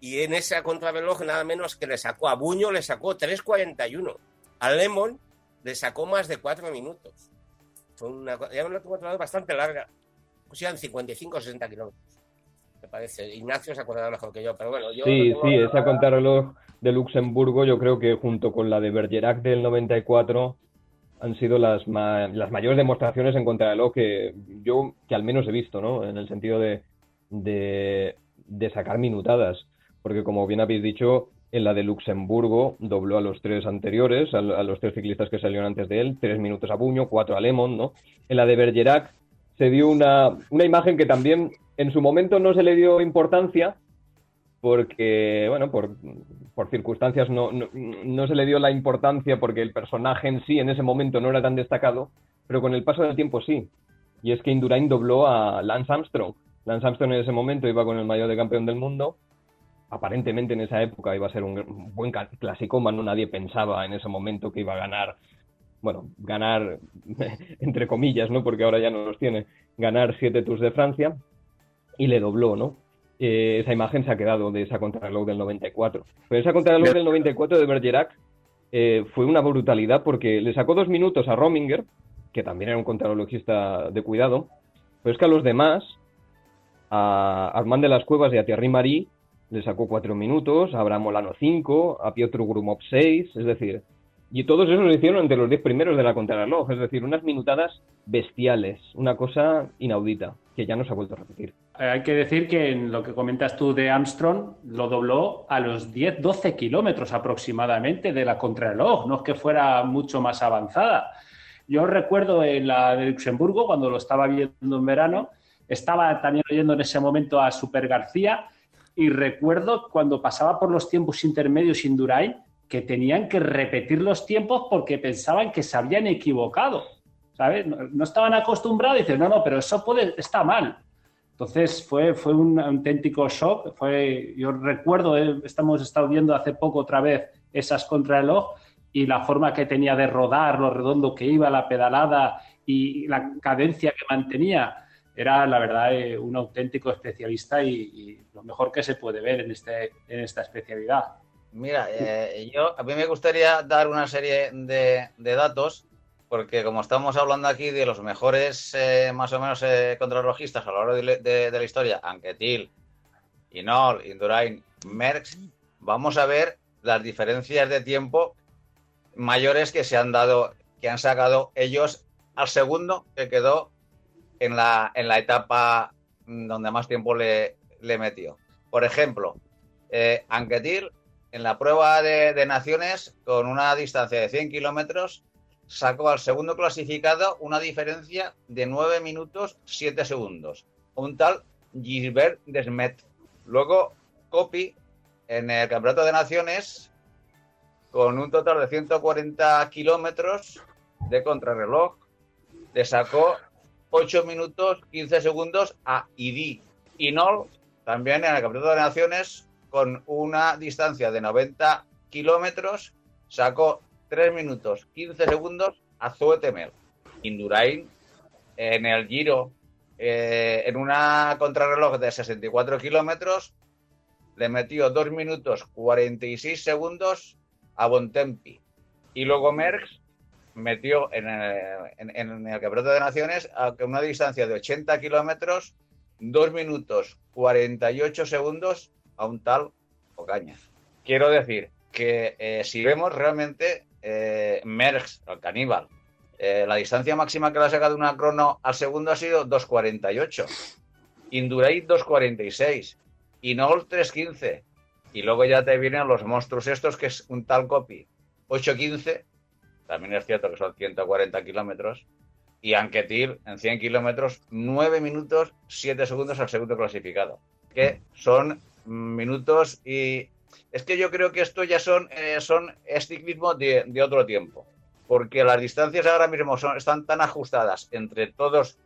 Y en esa contrarreloj nada menos que le sacó a Buño, le sacó 3.41. A Lemon le sacó más de cuatro minutos. Fue una, ya una bastante larga. Pues eran 55 o 60 kilómetros. Me parece. Ignacio se acuerda mejor que yo, pero bueno. Yo sí, sí, esa contrarreloj de Luxemburgo, yo creo que junto con la de Bergerac del 94 han sido las, las mayores demostraciones en contrarreloj que yo, que al menos he visto, ¿no? En el sentido de, de, de sacar minutadas. Porque como bien habéis dicho, en la de Luxemburgo dobló a los tres anteriores, a, los tres ciclistas que salieron antes de él, tres minutos a Buño, cuatro a Lemon, ¿no? En la de Bergerac se dio una, una imagen que también en su momento no se le dio importancia, porque, bueno, por, por circunstancias no, no, se le dio la importancia porque el personaje en sí en ese momento no era tan destacado, pero con el paso del tiempo sí. Y es que Indurain dobló a Lance Armstrong. Lance Armstrong en ese momento iba con el mayor de campeón del mundo aparentemente en esa época iba a ser un buen clasicómano, nadie pensaba en ese momento que iba a ganar, bueno, ganar entre comillas, ¿no? Porque ahora ya no los tiene, ganar siete Tours de Francia y le dobló, ¿no? Eh, esa imagen se ha quedado de esa contrarreloj del 94. Pero esa contrarreloj del 94 de Bergerac eh, fue una brutalidad porque le sacó dos minutos a Rominger, que también era un contrarrelojista de cuidado, pero es que a los demás, a Armand de las Cuevas y a Thierry Marie, le sacó cuatro minutos, a Abraham Molano cinco, a Piotr Grumov seis, es decir, y todos esos lo hicieron entre los diez primeros de la contrarreloj, es decir, unas minutadas bestiales, una cosa inaudita, que ya no se ha vuelto a repetir. Eh, hay que decir que en lo que comentas tú de Armstrong, lo dobló a los 10-12 kilómetros aproximadamente de la contrarreloj, no es que fuera mucho más avanzada. Yo recuerdo en la de Luxemburgo, cuando lo estaba viendo en verano, estaba también oyendo en ese momento a Super García y recuerdo cuando pasaba por los tiempos intermedios Indurain que tenían que repetir los tiempos porque pensaban que se habían equivocado. ¿Sabes? No, estaban acostumbrados y dicen, no, no, pero eso puede, está mal. Entonces fue, fue un auténtico shock. Fue, yo recuerdo, eh, estamos estado viendo hace poco otra vez esas contrarreloj y la forma que tenía de rodar, lo redondo que iba, la pedalada y la cadencia que mantenía era la verdad eh, un auténtico especialista y, lo mejor que se puede ver en, este, en esta especialidad. Mira, eh, yo a mí me gustaría dar una serie de, datos, porque como estamos hablando aquí de los mejores eh, más o menos contrarrelojistas a lo largo de, la historia, Anquetil, Inol, Indurain, Merckx, vamos a ver las diferencias de tiempo mayores que se han dado, que han sacado ellos al segundo que quedó en la, en la etapa donde más tiempo le, le metió. Por ejemplo, eh, Anquetil, en la prueba de, naciones, con una distancia de 100 kilómetros, sacó al segundo clasificado una diferencia de 9 minutos 7 segundos. Un tal Gisbert Desmet. Luego, Copy, en el Campeonato de Naciones, con un total de 140 kilómetros de contrarreloj, le sacó 8 minutos 15 segundos a Idi. Inol, también en el Campeonato de Naciones, con una distancia de 90 kilómetros, sacó 3 minutos 15 segundos a Zoe Temel. Indurain, en el Giro, eh, en una contrarreloj de 64 kilómetros, le metió 2 minutos 46 segundos a Bontempi. Y luego Merckx metió en el, en, Campeonato de Naciones a una distancia de 80 kilómetros, 2 minutos 48 segundos a un tal Ocañas. Quiero decir que eh, si vemos realmente eh, Merckx, el caníbal, eh, la distancia máxima que le ha sacado una crono al segundo ha sido 2.48. Indurain 2.46. Inol 3.15. Y luego ya te vienen los monstruos estos, que es un tal copy 8.15. También es cierto que son 140 kilómetros. Y Anquetil en 100 kilómetros, 9 minutos 7 segundos al segundo clasificado. Que son minutos y. Es que yo creo que esto ya son, eh, son es ciclismo de, de otro tiempo porque las distancias ahora mismo son, están tan ajustadas entre todos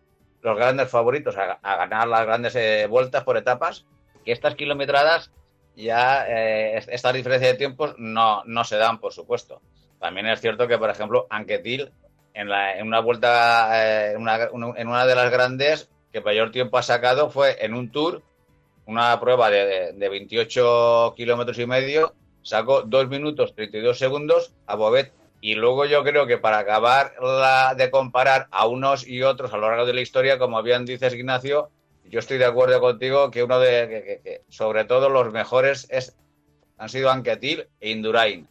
los grandes favoritos a, a ganar las grandes eh, vueltas por etapas, que estas kilometradas ya, eh, esta diferencia de tiempos no, no se dan, por supuesto. También es cierto que, por ejemplo, Anquetil, en, la, en una vuelta, eh, una, en una de las grandes que mayor tiempo ha sacado fue en un tour, una prueba de, de, de 28 kilómetros y medio, sacó 2 minutos 32 segundos a Bobet y luego yo creo que para acabar la, de comparar a unos y otros a lo largo de la historia, como bien dices Ignacio, yo estoy de acuerdo contigo que uno de, que sobre todo los mejores es, han sido Anquetil e Indurain.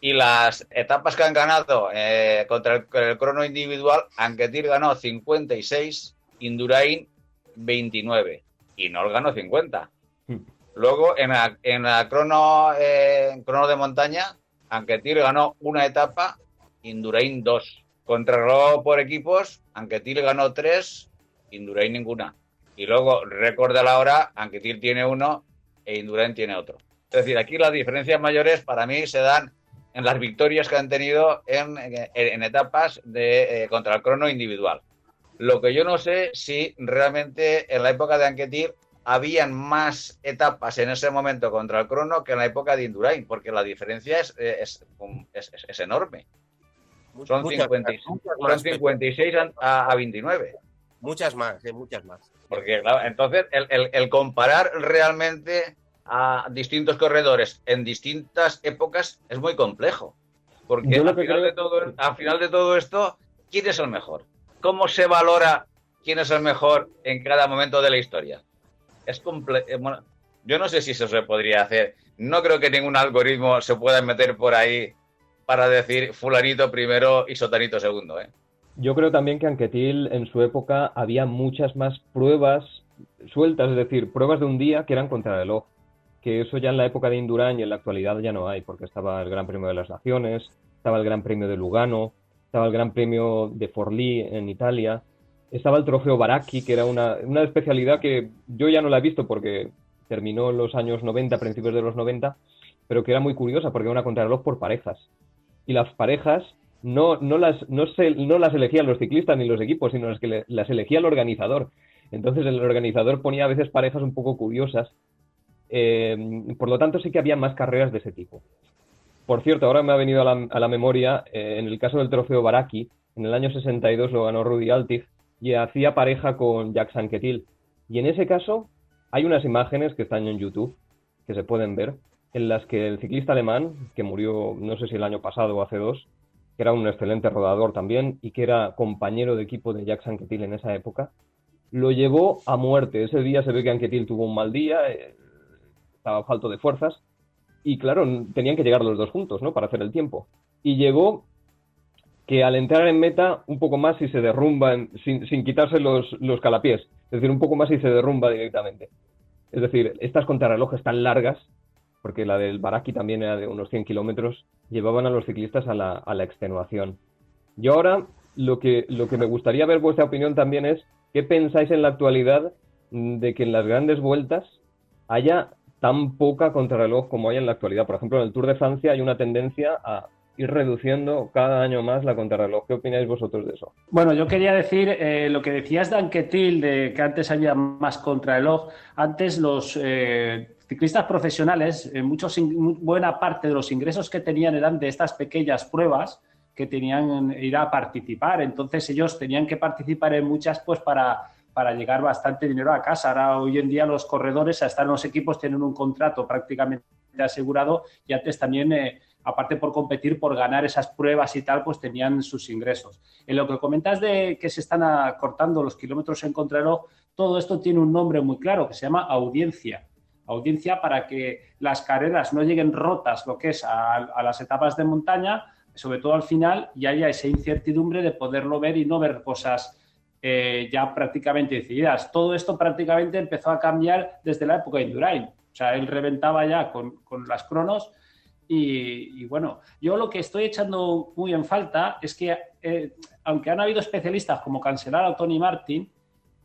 Y las etapas que han ganado eh, contra el, el, crono individual, Anquetil ganó 56, Indurain 29 y Nol ganó 50. Hmm. Luego en la, en la crono, eh, crono de montaña, Anquetil ganó una etapa, Indurain dos. Contrarreloj por equipos, Anquetil ganó tres, Indurain ninguna. Y luego, récord de la hora, Anquetil tiene uno e Indurain tiene otro. Es decir, aquí las diferencias mayores para mí se dan en las victorias que han tenido en, en, en etapas de, eh, contra el crono individual. Lo que yo no sé si realmente en la época de Anquetil habían más etapas en ese momento contra el crono que en la época de Indurain, porque la diferencia es, es, es, es enorme. Son, muchas, 56, muchas más, son 56 a, a, 29. Muchas más, eh, muchas más. Porque claro, entonces el, el, el, comparar realmente a distintos corredores en distintas épocas es muy complejo. Porque al final, creo... de todo, al final de todo esto, ¿quién es el mejor? ¿Cómo se valora quién es el mejor en cada momento de la historia? es comple eh, bueno, yo no sé si eso se podría hacer. No creo que ningún algoritmo se pueda meter por ahí para decir fulanito primero y sotanito segundo. ¿eh? Yo creo también que Anquetil en su época había muchas más pruebas sueltas, es decir, pruebas de un día que eran contra el reloj. Que eso ya en la época de Indurain y en la actualidad ya no hay, porque estaba el Gran Premio de las Naciones, estaba el Gran Premio de Lugano, estaba el Gran Premio de Forlì en Italia estaba el trofeo Baraki, que era una, una, especialidad que yo ya no la he visto porque terminó en los años 90, principios de los 90, pero que era muy curiosa porque era una contrarreloj por parejas. Y las parejas no, no, las, no, se, no las elegían los ciclistas ni los equipos, sino las que las elegía el organizador. Entonces el organizador ponía a veces parejas un poco curiosas. Eh, por lo tanto, sí que había más carreras de ese tipo. Por cierto, ahora me ha venido a la, a la memoria, eh, en el caso del trofeo Baraki, en el año 62 lo ganó Rudy Altig, y hacía pareja con Jack Sanquetil. Y en ese caso hay unas imágenes que están en YouTube, que se pueden ver, en las que el ciclista alemán, que murió no sé si el año pasado o hace dos, que era un excelente rodador también y que era compañero de equipo de Jack Sanquetil en esa época, lo llevó a muerte. Ese día se ve que Anquetil tuvo un mal día, eh, estaba falto de fuerzas, y claro, tenían que llegar los dos juntos, ¿no? Para hacer el tiempo. Y llegó que al entrar en meta un poco más y se derrumba sin, sin, quitarse los, los calapiés, es decir, un poco más y se derrumba directamente. Es decir, estas contrarrelojes tan largas, porque la del Baraki también era de unos 100 kilómetros, llevaban a los ciclistas a la, a la extenuación. Y ahora lo que, lo que me gustaría ver vuestra opinión también es qué pensáis en la actualidad de que en las grandes vueltas haya tan poca contrarreloj como hay en la actualidad. Por ejemplo, en el Tour de Francia hay una tendencia a ir reduciendo cada año más la contrarreloj. ¿Qué opináis vosotros de eso? Bueno, yo quería decir eh, lo que decías de Anquetil, de que antes había más contrarreloj. Antes los eh, ciclistas profesionales, muchos, buena parte de los ingresos que tenían eran de estas pequeñas pruebas que tenían ir a participar. Entonces ellos tenían que participar en muchas pues para, para llegar bastante dinero a casa. Ahora hoy en día los corredores, hasta los equipos, tienen un contrato prácticamente asegurado y antes también aparte por competir, por ganar esas pruebas y tal, pues tenían sus ingresos. En lo que comentas de que se están acortando los kilómetros en contrarreloj, todo esto tiene un nombre muy claro que se llama audiencia. Audiencia para que las carreras no lleguen rotas, lo que es a, las etapas de montaña, sobre todo al final, y haya esa incertidumbre de poderlo ver y no ver cosas eh, ya prácticamente decididas. Todo esto prácticamente empezó a cambiar desde la época de Indurain. O sea, él reventaba ya con, con las cronos y, bueno, yo lo que estoy echando muy en falta es que, eh, aunque han habido especialistas como cancelar a Tony Martin,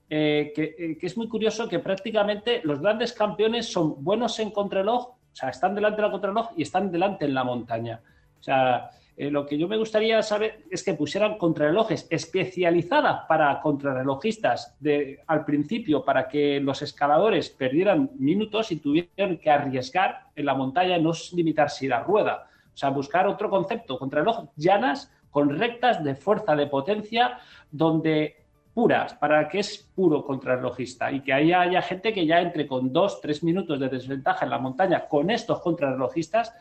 eh, eh, que, es muy curioso que prácticamente los grandes campeones son buenos en contrarreloj, o sea, están delante de la contrarreloj y están delante en la montaña. O sea, eh, lo que yo me gustaría saber es que pusieran contrarrelojes especializadas para contrarrelojistas de, al principio para que los escaladores perdieran minutos y tuvieran que arriesgar en la montaña, no limitarse a rueda. O sea, buscar otro concepto, contrarreloj llanas con rectas de fuerza, de potencia, donde puras, para que es puro contrarrelojista y que haya, haya gente que ya entre con dos, tres minutos de desventaja en la montaña con estos contrarrelojistas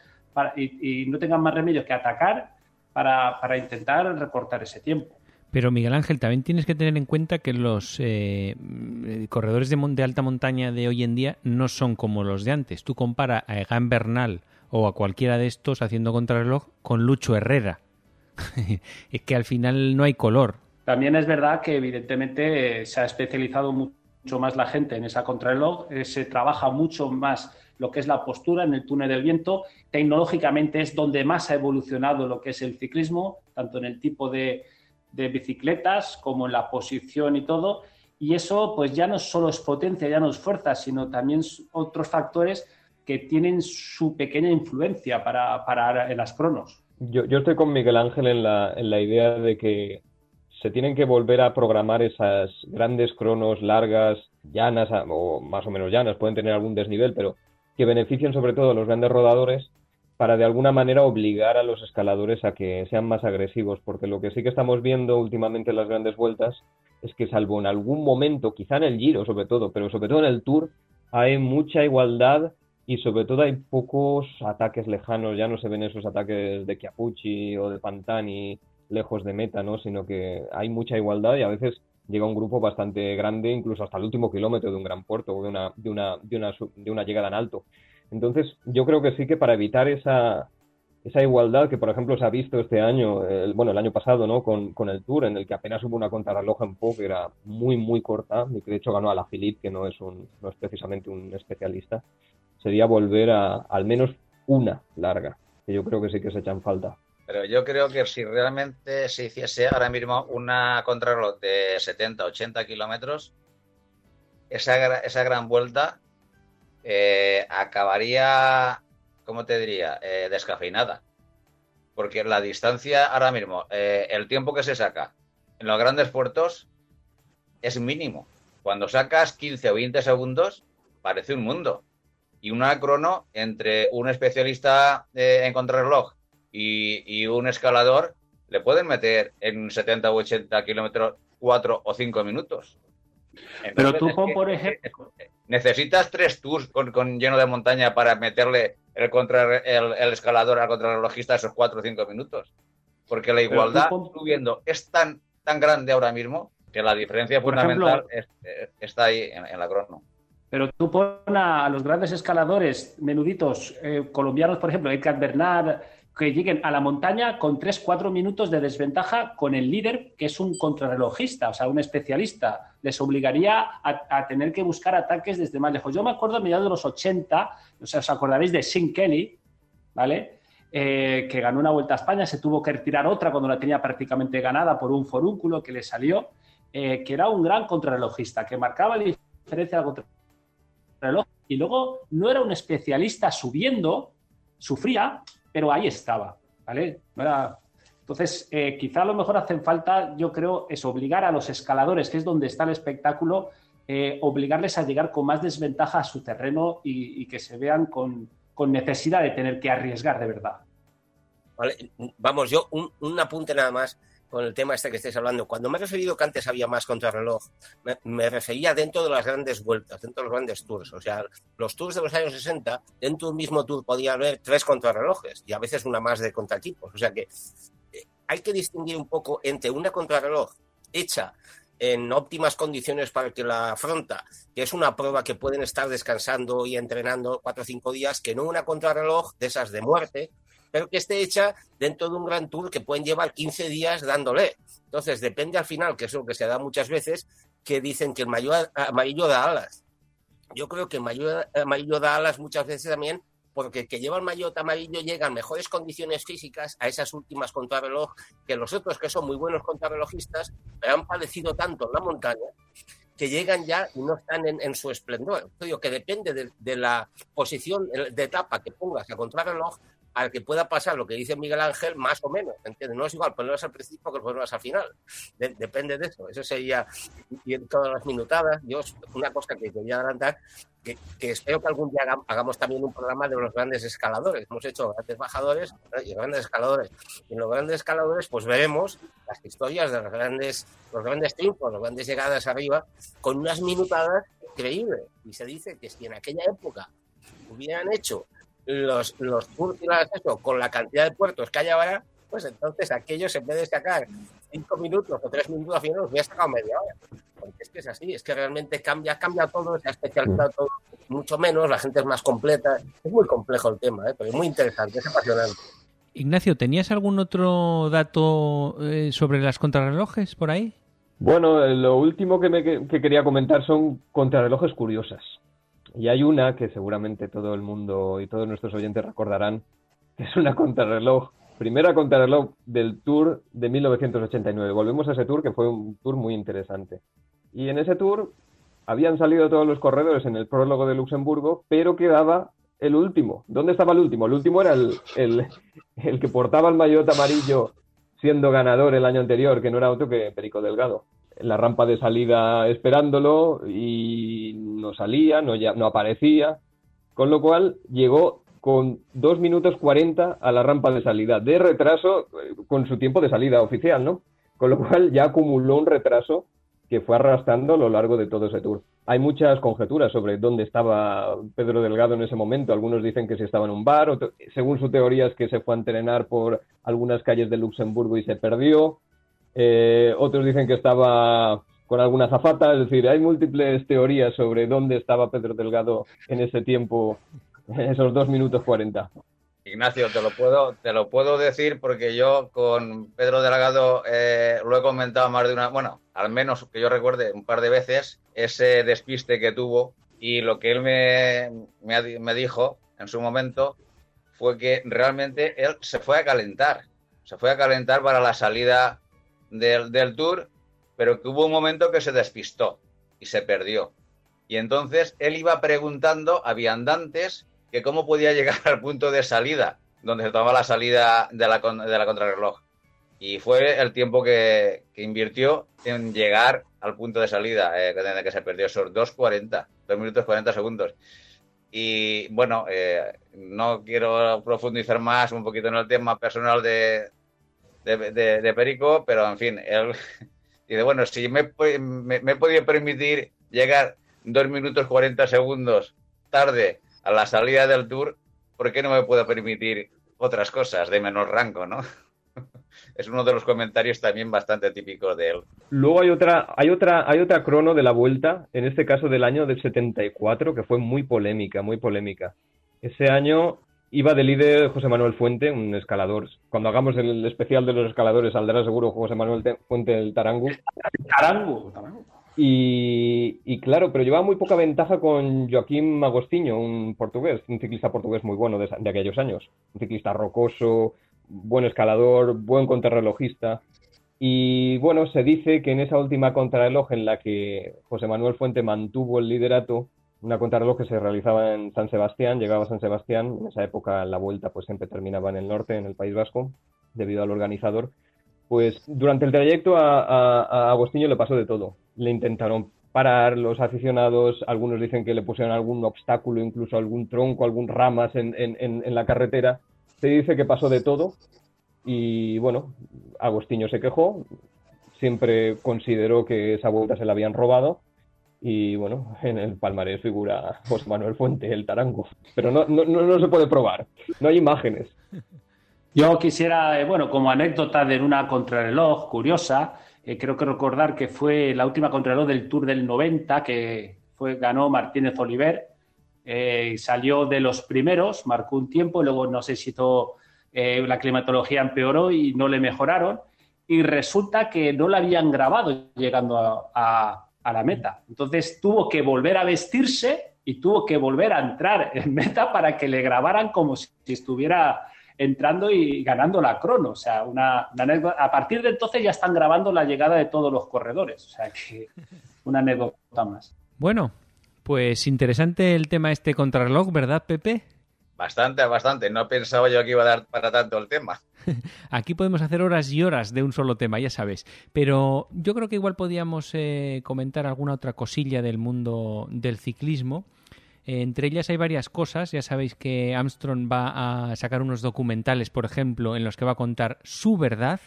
y, no tengan más remedio que atacar para, intentar recortar ese tiempo. Pero Miguel Ángel, también tienes que tener en cuenta que los eh, corredores de, de, alta montaña de hoy en día no son como los de antes. Tú compara a Egan Bernal o a cualquiera de estos haciendo contrarreloj con Lucho Herrera. es que al final no hay color. También es verdad que evidentemente se ha especializado mucho más la gente en esa contrarreloj, eh, se trabaja mucho más lo que es la postura en el túnel del viento. Tecnológicamente es donde más ha evolucionado lo que es el ciclismo, tanto en el tipo de, bicicletas como en la posición y todo. Y eso pues ya no solo es potencia, ya no es fuerza, sino también otros factores que tienen su pequeña influencia para, para en las cronos. Yo, yo, estoy con Miguel Ángel en la, en la idea de que se tienen que volver a programar esas grandes cronos largas, llanas o más o menos llanas, pueden tener algún desnivel, pero que beneficien sobre todo a los grandes rodadores para de alguna manera obligar a los escaladores a que sean más agresivos, porque lo que sí que estamos viendo últimamente en las grandes vueltas es que salvo en algún momento, quizá en el Giro sobre todo, pero sobre todo en el Tour, hay mucha igualdad y sobre todo hay pocos ataques lejanos, ya no se ven esos ataques de Chiapucci o de Pantani lejos de meta, ¿no? sino que hay mucha igualdad y a veces llega un grupo bastante grande, incluso hasta el último kilómetro de un gran puerto o de una, de una, de una, de una llegada en alto. Entonces, yo creo que sí que para evitar esa, esa igualdad que, por ejemplo, se ha visto este año, el, bueno, el año pasado, ¿no? Con, con, el Tour, en el que apenas hubo una contrarreloj en Po que era muy, muy corta, y que de hecho ganó a la Philippe, que no es, un, no es precisamente un especialista, sería volver a al menos una larga, que yo creo que sí que se echan falta. Pero yo creo que si realmente se hiciese ahora mismo una contrarreloj de 70, 80 kilómetros, esa, esa gran vuelta eh, acabaría, ¿cómo te diría?, eh, descafeinada. Porque la distancia ahora mismo, eh, el tiempo que se saca en los grandes puertos es mínimo. Cuando sacas 15 o 20 segundos, parece un mundo. Y una crono entre un especialista en contrarreloj y, un escalador le pueden meter en 70 o 80 kilómetros 4 o 5 minutos. Pero tú, por ejemplo. Necesitas tres tours con, lleno de montaña para meterle el, contra, el, escalador al contrarrelojista esos 4 o 5 minutos. Porque la igualdad subiendo es tan, tan grande ahora mismo que la diferencia fundamental está ahí en, la crono. Pero tú pon a, los grandes escaladores menuditos eh, colombianos, por ejemplo, Edgar Bernard, que lleguen a la montaña con 3-4 minutos de desventaja con el líder, que es un contrarrelojista, o sea, un especialista. Les obligaría a, tener que buscar ataques desde más lejos. Yo me acuerdo a mediados de los 80, o sea, os acordaréis de Sin Kelly, ¿vale? Eh, que ganó una vuelta a España, se tuvo que retirar otra cuando la tenía prácticamente ganada por un forúnculo que le salió, eh, que era un gran contrarrelojista, que marcaba la diferencia del contrarreloj Y luego no era un especialista subiendo, sufría, pero ahí estaba, ¿vale? Entonces, eh, quizá a lo mejor hacen falta, yo creo, es obligar a los escaladores, que es donde está el espectáculo, eh, obligarles a llegar con más desventaja a su terreno y, que se vean con, necesidad de tener que arriesgar de verdad. Vamos, yo un apunte nada más con el tema este que estáis hablando. Cuando me he referido que antes había más contrarreloj, me, me refería dentro de las grandes vueltas, dentro de los grandes tours. O sea, los tours de los años 60, dentro de un mismo tour podía haber tres contrarrelojes y a veces una más de contratipos. O sea que eh, hay que distinguir un poco entre una contrarreloj hecha en óptimas condiciones para el que la afronta, que es una prueba que pueden estar descansando y entrenando cuatro o cinco días, que no una contrarreloj de esas de muerte, pero que esté hecha dentro de un gran tour que pueden llevar 15 días dándole. Entonces, depende al final, que es lo que se da muchas veces, que dicen que el mayor amarillo da alas. Yo creo que el mayor amarillo da alas muchas veces también porque que lleva el maillot amarillo llega en mejores condiciones físicas a esas últimas contrarreloj que los otros que son muy buenos contrarrelojistas, pero han padecido tanto en la montaña que llegan ya y no están en, su esplendor. Yo digo que depende de, de, la posición de etapa que pongas a contrarreloj, al que pueda pasar lo que dice Miguel Ángel, más o menos, ¿entiendes? No es igual ponerlas al principio que ponerlas al final. depende de eso. Eso sería, y en todas las minutadas, yo, una cosa que quería adelantar, que, espero que algún día hagamos también un programa de los grandes escaladores. Hemos hecho grandes bajadores y grandes escaladores. Y en los grandes escaladores, pues veremos las historias de los grandes, los grandes triunfos, las grandes llegadas arriba, con unas minutadas increíbles. Y se dice que si en aquella época hubieran hecho los, los eso, con la cantidad de puertos que hay ahora, pues entonces aquellos en vez de sacar cinco minutos o tres minutos al final los hubiera sacado media hora. Porque es que es así, es que realmente cambia, cambia todo, se ha especializado todo mucho menos, la gente es más completa. Es muy complejo el tema, ¿eh? pero es muy interesante, es apasionante. Ignacio, ¿tenías algún otro dato eh, sobre las contrarrelojes por ahí? Bueno, eh, lo último que, me, que quería comentar son contrarrelojes curiosas. Y hay una que seguramente todo el mundo y todos nuestros oyentes recordarán, que es una contrarreloj, primera contrarreloj del Tour de 1989. Volvemos a ese Tour que fue un Tour muy interesante. Y en ese Tour habían salido todos los corredores en el prólogo de Luxemburgo, pero quedaba el último. ¿Dónde estaba el último? El último era el, el, que portaba el maillot amarillo siendo ganador el año anterior, que no era otro que Perico Delgado la rampa de salida esperándolo y no salía, no, ya, no aparecía, con lo cual llegó con 2 minutos 40 a la rampa de salida, de retraso eh, con su tiempo de salida oficial, ¿no? Con lo cual ya acumuló un retraso que fue arrastrando a lo largo de todo ese tour. Hay muchas conjeturas sobre dónde estaba Pedro Delgado en ese momento. Algunos dicen que si estaba en un bar, según su teoría es que se fue a entrenar por algunas calles de Luxemburgo y se perdió. Eh, otros dicen que estaba con alguna zafata, es decir, hay múltiples teorías sobre dónde estaba Pedro Delgado en ese tiempo, esos dos minutos cuarenta. Ignacio, te lo puedo, te lo puedo decir porque yo con Pedro Delgado eh, lo he comentado más de una, bueno, al menos que yo recuerde un par de veces ese despiste que tuvo y lo que él me, me, me dijo en su momento fue que realmente él se fue a calentar, se fue a calentar para la salida del, tour, pero que hubo un momento que se despistó y se perdió. Y entonces él iba preguntando a viandantes que cómo podía llegar al punto de salida, donde se tomaba la salida de la, de la contrarreloj. Y fue el tiempo que, invirtió en llegar al punto de salida, eh, que se perdió esos 2.40, 2 minutos 40 segundos. Y bueno, eh, no quiero profundizar más un poquito en el tema personal de, de, Perico, pero en fin, él dice, bueno, si me, me, he podido permitir llegar dos minutos 40 segundos tarde a la salida del tour, ¿por qué no me puedo permitir otras cosas de menor rango, no? es uno de los comentarios también bastante típicos de él. Luego hay otra, hay otra, hay otra crono de la vuelta, en este caso del año del 74, que fue muy polémica, muy polémica. Ese año Iba de líder José Manuel Fuente, un escalador. Cuando hagamos el especial de los escaladores saldrá seguro José Manuel Fuente del Tarangu. Tarangu. Y, claro, pero llevaba muy poca ventaja con Joaquín Agostinho, un portugués, un ciclista portugués muy bueno de, de aquellos años. Un ciclista rocoso, buen escalador, buen contrarrelojista. Y bueno, se dice que en esa última contrarreloj en la que José Manuel Fuente mantuvo el liderato, una contrarreloj que se realizaba en San Sebastián, llegaba a San Sebastián, en esa época la vuelta pues siempre terminaba en el norte, en el País Vasco, debido al organizador, pues durante el trayecto a, Agostinho le pasó de todo. Le intentaron parar los aficionados, algunos dicen que le pusieron algún obstáculo, incluso algún tronco, algún ramas en, en la carretera. Se dice que pasó de todo y bueno, Agostinho se quejó, siempre consideró que esa vuelta se la habían robado y bueno, en el palmarés figura José Manuel Fuente, el tarango. Pero no, no, no, se puede probar, no hay imágenes. Yo quisiera, eh, bueno, como anécdota de una contrarreloj curiosa, eh, creo que recordar que fue la última contrarreloj del Tour del 90 que fue, ganó Martínez Oliver. Eh, salió de los primeros, marcó un tiempo luego no sé si todo, la climatología empeoró y no le mejoraron. Y resulta que no la habían grabado llegando a la meta. Entonces tuvo que volver a vestirse y tuvo que volver a entrar en meta para que le grabaran como si estuviera entrando y ganando la crono. O sea, una, anécdota. A partir de entonces ya están grabando la llegada de todos los corredores. O sea, que una anécdota más. Bueno, pues interesante el tema este contrarreloj, ¿verdad, Pepe? Bastante, bastante. No pensaba yo que iba a dar para tanto el tema. Aquí podemos hacer horas y horas de un solo tema, ya sabes. Pero yo creo que igual podíamos eh, comentar alguna otra cosilla del mundo del ciclismo. Eh, entre ellas hay varias cosas. Ya sabéis que Armstrong va a sacar unos documentales, por ejemplo, en los que va a contar su verdad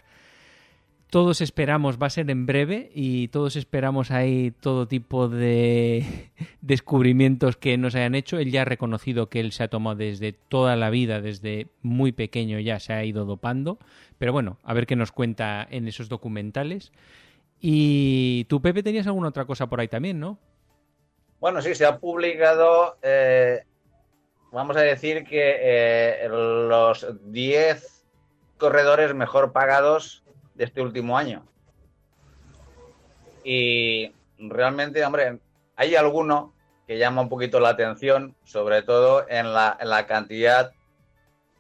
todos esperamos, va a ser en breve y todos esperamos ahí todo tipo de descubrimientos que nos hayan hecho. Él ya ha reconocido que él se ha tomado desde toda la vida, desde muy pequeño ya se ha ido dopando. Pero bueno, a ver qué nos cuenta en esos documentales. Y tú, Pepe, tenías alguna otra cosa por ahí también, ¿no? Bueno, sí, se ha publicado, eh, vamos a decir que eh, los 10 corredores mejor pagados de este último año. Y realmente, hombre, hay alguno que llama un poquito la atención, sobre todo en la, cantidad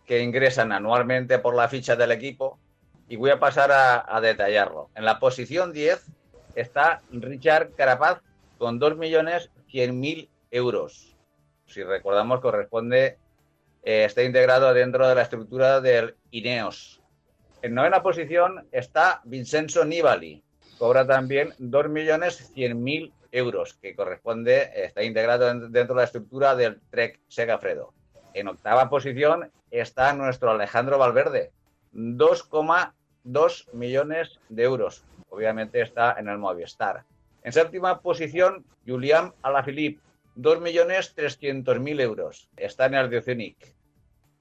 que ingresan anualmente por la ficha del equipo. Y voy a pasar a, detallarlo. En la posición 10 está Richard Carapaz con 2.100.000 euros. Si recordamos, corresponde, eh, está integrado dentro de la estructura del INEOS, en novena posición está Vincenzo Nibali. Cobra también 2.100.000 euros, que corresponde, está integrado dentro de la estructura del Trek Segafredo. En octava posición está nuestro Alejandro Valverde, 2,2 millones de euros. Obviamente está en el Movistar. En séptima posición, Julián Alaphilippe, 2.300.000 euros. Está en el Diocenic.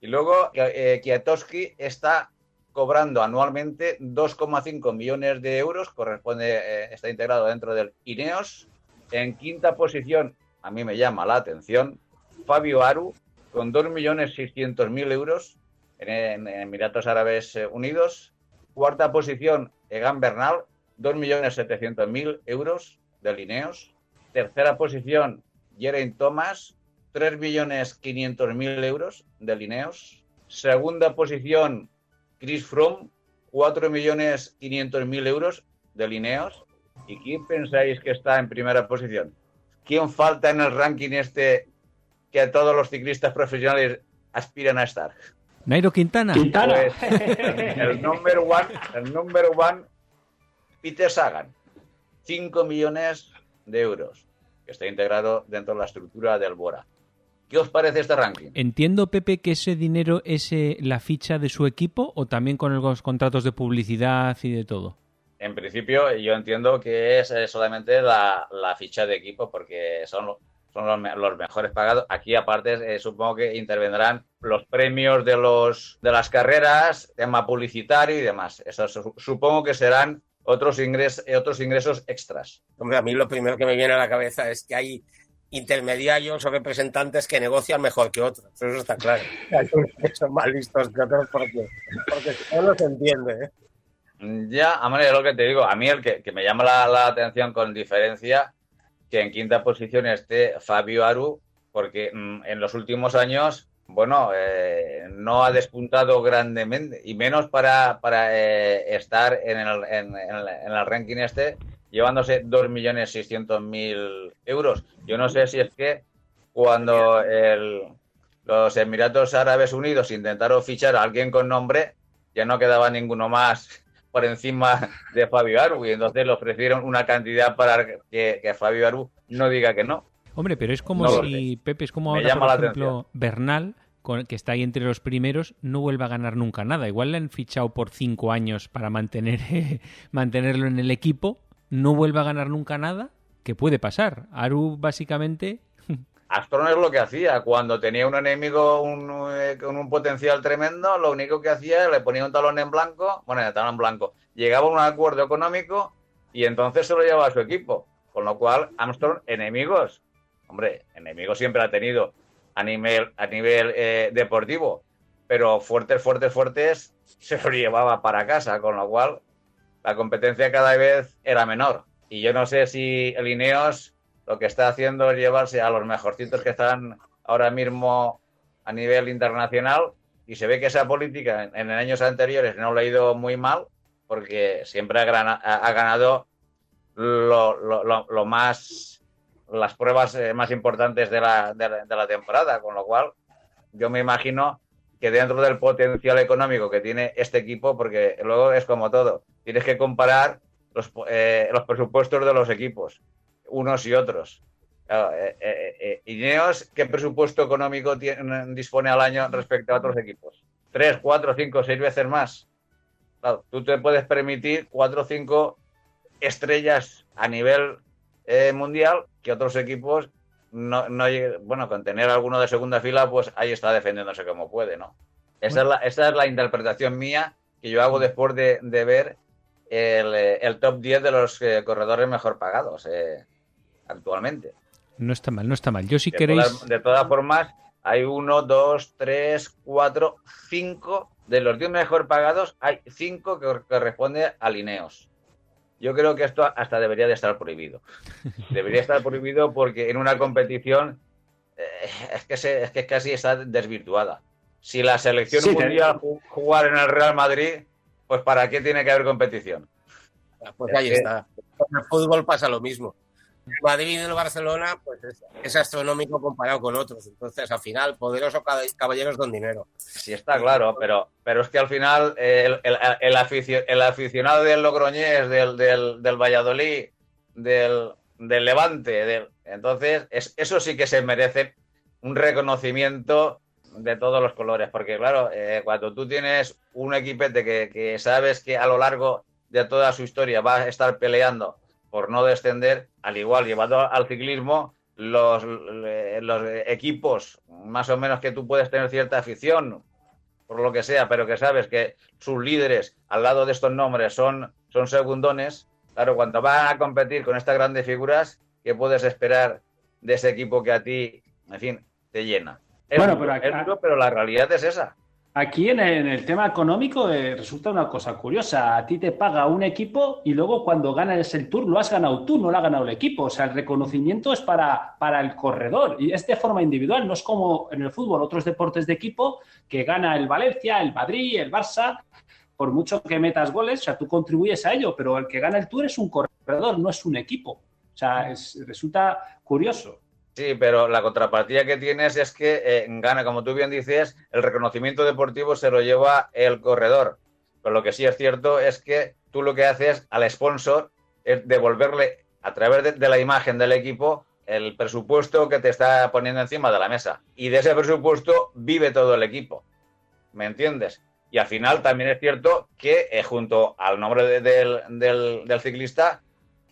Y luego eh, Kiatowski está cobrando anualmente 2,5 millones de euros, corresponde, eh, está integrado dentro del INEOS. En quinta posición, a mí me llama la atención, Fabio Aru, con 2.600.000 euros en, Emiratos Árabes eh, Unidos. Cuarta posición, Egan Bernal, 2.700.000 euros del INEOS. Tercera posición, Geraint Thomas, 3.500.000 euros del INEOS. Segunda posición, Chris Froome, 4.500.000 euros de Lineos. ¿Y quién pensáis que está en primera posición? ¿Quién falta en el ranking este que a todos los ciclistas profesionales aspiran a estar? Nairo Quintana. Pues, el number one, el number one, Peter Sagan. 5 millones de euros, que está integrado dentro de la estructura del Bora. ¿Qué os parece este ranking? Entiendo, Pepe, que ese dinero es eh, la ficha de su equipo o también con los contratos de publicidad y de todo. En principio, yo entiendo que es eh, solamente la, ficha de equipo porque son, son los, mejores pagados. Aquí, aparte, eh, supongo que intervendrán los premios de, los, de las carreras, tema publicitario y demás. Eso supongo que serán otros, ingres, otros ingresos extras. Hombre, a mí lo primero que me viene a la cabeza es que hay intermediarios o representantes que negocian mejor que otros. Eso está claro. son más listos que otros porque, porque no se entiende. ¿eh? Ya, a manera de lo que te digo, a mí el que, me llama la, atención con diferencia que en quinta posición esté Fabio Aru, porque mm, en los últimos años, bueno, eh, no ha despuntado grandemente, y menos para, para eh, estar en el, en el ranking este llevándose 2.600.000 euros. Yo no sé si es que cuando el, los Emiratos Árabes Unidos intentaron fichar a alguien con nombre, ya no quedaba ninguno más por encima de Fabio Aru y entonces le ofrecieron una cantidad para que, Fabio Aru no diga que no. Hombre, pero es como si, Pepe, es como ahora, por ejemplo, Bernal, que está ahí entre los primeros, no vuelve a ganar nunca nada. Igual le han fichado por cinco años para mantener, mantenerlo en el equipo, no vuelve a ganar nunca nada, que puede pasar. Aru, básicamente, Astron es lo que hacía. Cuando tenía un enemigo eh, con un potencial tremendo, lo único que hacía le ponía un talón en blanco, bueno, el talón en blanco, llegaba a un acuerdo económico y entonces se lo llevaba a su equipo. Con lo cual, Armstrong, enemigos, hombre, enemigos siempre ha tenido a nivel, a nivel eh, deportivo, pero fuertes, fuertes, fuertes se lo llevaba para casa, con lo cual la competencia cada vez era menor. Y yo no sé si el Ineos lo que está haciendo es llevarse a los mejorcitos que están ahora mismo a nivel internacional y se ve que esa política en, años anteriores no le ha ido muy mal porque siempre ha, ganado las pruebas eh, más importantes de, la, temporada, con lo cual yo me imagino que dentro del potencial económico que tiene este equipo, porque luego es como todo, tienes que comparar los, eh, los presupuestos de los equipos unos y otros. Eh, eh, eh, Ineos, ¿qué presupuesto económico dispone al año respecto a otros equipos? ¿Tres, cuatro, cinco, seis veces más? tú te puedes permitir cuatro o cinco estrellas a nivel mundial que otros equipos no, no bueno, con tener alguno de segunda fila, pues ahí está defendiéndose como puede, ¿no? Esa, es la, esa es la interpretación mía que yo hago después de, ver el, top 10 de los corredores mejor pagados. Eh actualmente. No está mal, no está mal. Yo si de queréis... Todas, de todas formas, hay uno, dos, tres, cuatro, cinco. De los diez mejor pagados, hay cinco que corresponden a Lineos. Yo creo que esto hasta debería de estar prohibido. Debería estar prohibido porque en una competición eh, es, que es que casi está desvirtuada. Si la selección mundial jugar en el Real Madrid, pues ¿para qué tiene que haber competición? Pues ahí está. En el fútbol pasa lo mismo. Madrid y el Barcelona, pues es, astronómico comparado con otros. Entonces, al final, poderosos caballeros con dinero. Sí, está claro, pero, pero es que al final el, el, aficionado del Logroñés, del, Valladolid, del, Levante, entonces eso sí que se merece un reconocimiento de todos los colores, porque claro, eh, cuando tú tienes un equipete que sabes que a lo largo de toda su historia va a estar peleando por no descender, al igual llevado al ciclismo, los, los equipos, más o menos que tú puedes tener cierta afición, por lo que sea, pero que sabes que sus líderes al lado de estos nombres son, son segundones, claro, cuando van a competir con estas grandes figuras, ¿qué puedes esperar de ese equipo que a ti, en fin, te llena? bueno, pero, pero la realidad es esa. Aquí en el, tema económico eh, resulta una cosa curiosa. A ti te paga un equipo y luego cuando ganas el tour lo has ganado tú, no lo ha ganado el equipo. O sea, el reconocimiento es para, para el corredor y es de forma individual. No es como en el fútbol, otros deportes de equipo que gana el Valencia, el Madrid, el Barça. Por mucho que metas goles, o sea, tú contribuyes a ello, pero el que gana el tour es un corredor, no es un equipo. O sea, resulta curioso. Sí, pero la contrapartida que tienes es que eh, gana, como tú bien dices, el reconocimiento deportivo se lo lleva el corredor. Pero lo que sí es cierto es que tú lo que haces al sponsor es devolverle a través de, la imagen del equipo el presupuesto que te está poniendo encima de la mesa. Y de ese presupuesto vive todo el equipo. ¿Me entiendes? Y al final también es cierto que eh, junto al nombre del, del, ciclista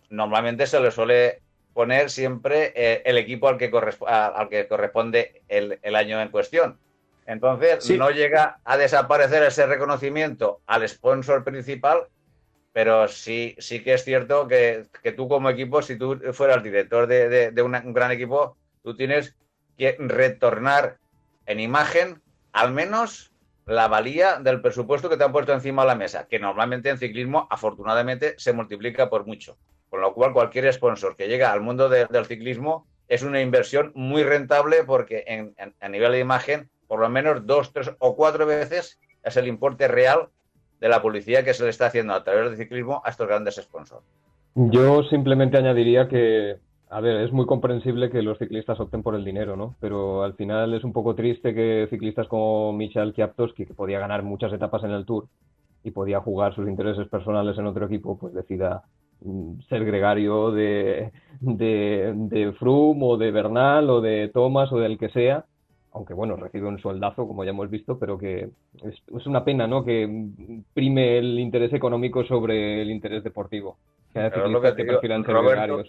normalmente se le suele poner siempre eh, el equipo al que, al que corresponde el, año en cuestión. Entonces, no llega a desaparecer ese reconocimiento al sponsor principal, pero sí, sí que es cierto que, tú como equipo, si tú fueras director de, de, un gran equipo, tú tienes que retornar en imagen al menos la valía del presupuesto que te han puesto encima de la mesa, que normalmente en ciclismo afortunadamente se multiplica por mucho. Con lo cual, cualquier sponsor que llega al mundo del ciclismo es una inversión muy rentable porque en, a nivel de imagen, por lo menos dos, tres o cuatro veces es el importe real de la publicidad que se le está haciendo a través del ciclismo a estos grandes sponsors. Yo simplemente añadiría que A ver, es muy comprensible que los ciclistas opten por el dinero, ¿no? Pero al final es un poco triste que ciclistas como Michal Kwiatkowski, que podía ganar muchas etapas en el Tour y podía jugar sus intereses personales en otro equipo, pues decida ser gregario de, de, de Froome o de Bernal o de Thomas o del que sea, aunque bueno, recibe un sueldazo, como ya hemos visto, pero que es, es una pena, ¿no? Que prime el interés económico sobre el interés deportivo. Que Pero lo que digo, Roberto.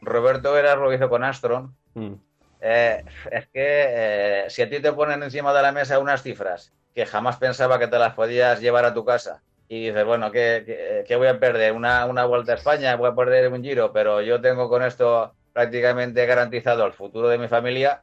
Roberto Veras lo hizo con Astron. Mm. Eh, es que eh, si a ti te ponen encima de la mesa unas cifras que jamás pensaba que te las podías llevar a tu casa y dices, bueno, ¿qué, qué- qué voy a perder? Una, una vuelta a España, voy a perder un giro, pero yo tengo con esto prácticamente garantizado el futuro de mi familia,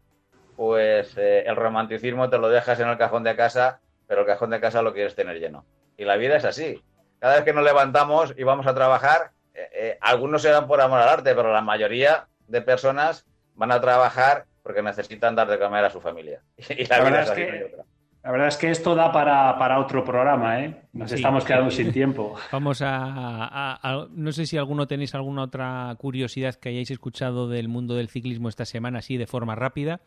pues eh, el romanticismo te lo dejas en el cajón de casa, pero el cajón de casa lo quieres tener lleno. Y la vida es así. Cada vez que nos levantamos y vamos a trabajar, eh, eh, algunos se dan por amor al arte, pero la mayoría de personas van a trabajar porque necesitan dar de comer a su familia. Y la, La vida verdad es que-. La verdad es que esto da para, para otro programa, ¿eh? Nos Sí. estamos quedando sin tiempo. Vamos a, a- a- No sé si alguno tenéis alguna otra curiosidad que hayáis escuchado del mundo del ciclismo esta semana, así de forma rápida.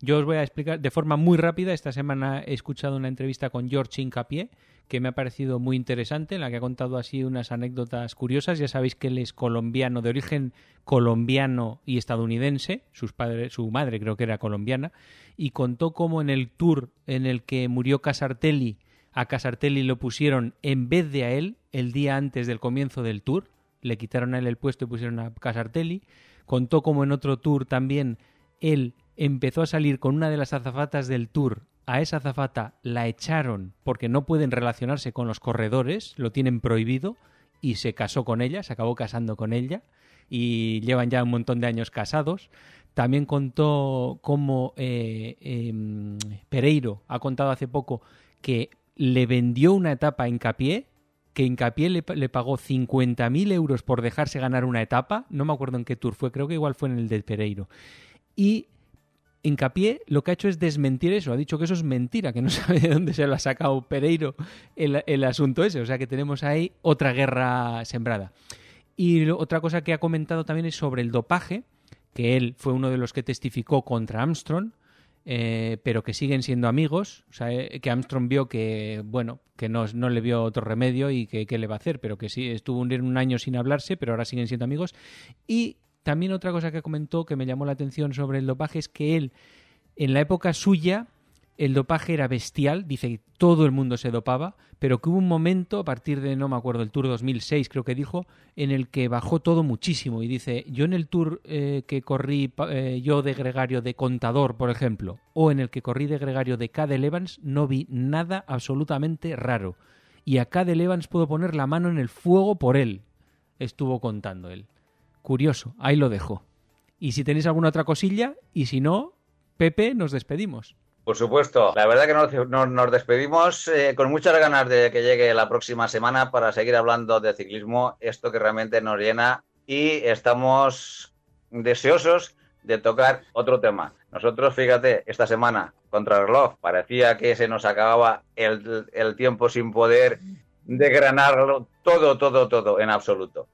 Yo os voy a explicar de forma muy rápida. Esta semana he escuchado una entrevista con George Incapié, que me ha parecido muy interesante, en la que ha contado así unas anécdotas curiosas. Ya sabéis que él es colombiano, de origen colombiano y estadounidense. Sus padres, su madre creo que era colombiana. Y contó cómo en el tour en el que murió Casartelli, a Casartelli lo pusieron en vez de a él el día antes del comienzo del tour. Le quitaron a él el puesto y pusieron a Casartelli. Contó como en otro tour también él empezó a salir con una de las azafatas del tour. A esa azafata la echaron porque no pueden relacionarse con los corredores, lo tienen prohibido, y se casó con ella, se acabó casando con ella, y llevan ya un montón de años casados. También contó cómo eh, em, Pereiro ha contado hace poco que le vendió una etapa a Hincapié, que Hincapié le, le pagó 50.000 euros por dejarse ganar una etapa, no me acuerdo en qué tour fue, creo que igual fue en el de Pereiro. Y Hincapié lo que ha hecho es desmentir eso, ha dicho que eso es mentira, que no sabe de dónde se lo ha sacado Pereiro el, el asunto ese, o sea que tenemos ahí otra guerra sembrada. Y otra cosa que ha comentado también es sobre el dopaje, que él fue uno de los que testificó contra Armstrong, eh, pero que siguen siendo amigos. O sea, eh, que Armstrong vio que, bueno, que no, no le vio otro remedio y que qué le va a hacer, pero que sí, estuvo un, un año sin hablarse, pero ahora siguen siendo amigos. Y también otra cosa que comentó que me llamó la atención sobre el dopaje es que él, en la época suya, el dopaje era bestial, dice que todo el mundo se dopaba, pero que hubo un momento, a partir de, no me acuerdo, el Tour 2006 creo que dijo, en el que bajó todo muchísimo. Y dice, yo en el Tour eh, que corrí eh, yo de gregario de contador, por ejemplo, o en el que corrí de gregario de Cadel Evans, no vi nada absolutamente raro. Y a Cadel Evans puedo poner la mano en el fuego por él, estuvo contando él. Curioso, ahí lo dejo. Y si tenéis alguna otra cosilla, y si no, Pepe, nos despedimos. Por supuesto, la verdad que nos, nos- despedimos eh, con muchas ganas de que llegue la próxima semana para seguir hablando de ciclismo, esto que realmente nos llena y estamos deseosos de tocar otro tema. Nosotros, fíjate, esta semana contra el reloj parecía que se nos acababa el, el tiempo sin poder desgranarlo todo, todo, todo en absoluto.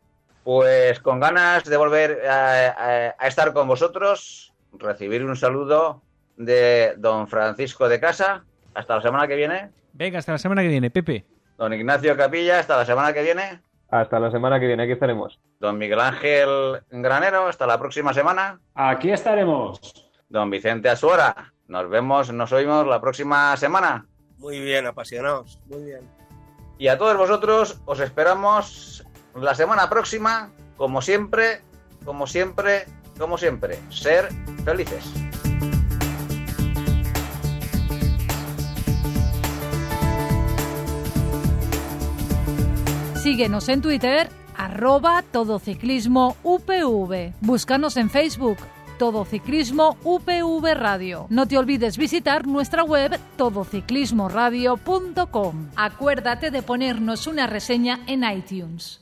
Pues con ganas de volver a, a- a estar con vosotros, recibir un saludo de don Francisco de Casa. Hasta la semana que viene. Venga, hasta la semana que viene, Pepe. Don Ignacio Capilla, hasta la semana que viene. Hasta la semana que viene, aquí estaremos. Don Miguel Ángel Granero, hasta la próxima semana. Aquí estaremos. Don Vicente Asuora, nos vemos, nos oímos la próxima semana. Muy bien, apasionados. Muy bien. Y a todos vosotros os esperamos la semana próxima, como siempre, como siempre, como siempre. Ser felices. Síguenos en Twitter, arroba todociclismo UPV. Búscanos en Facebook, Todo Ciclismo UPV Radio. No te olvides visitar nuestra web todociclismoradio.com. Acuérdate de ponernos una reseña en iTunes.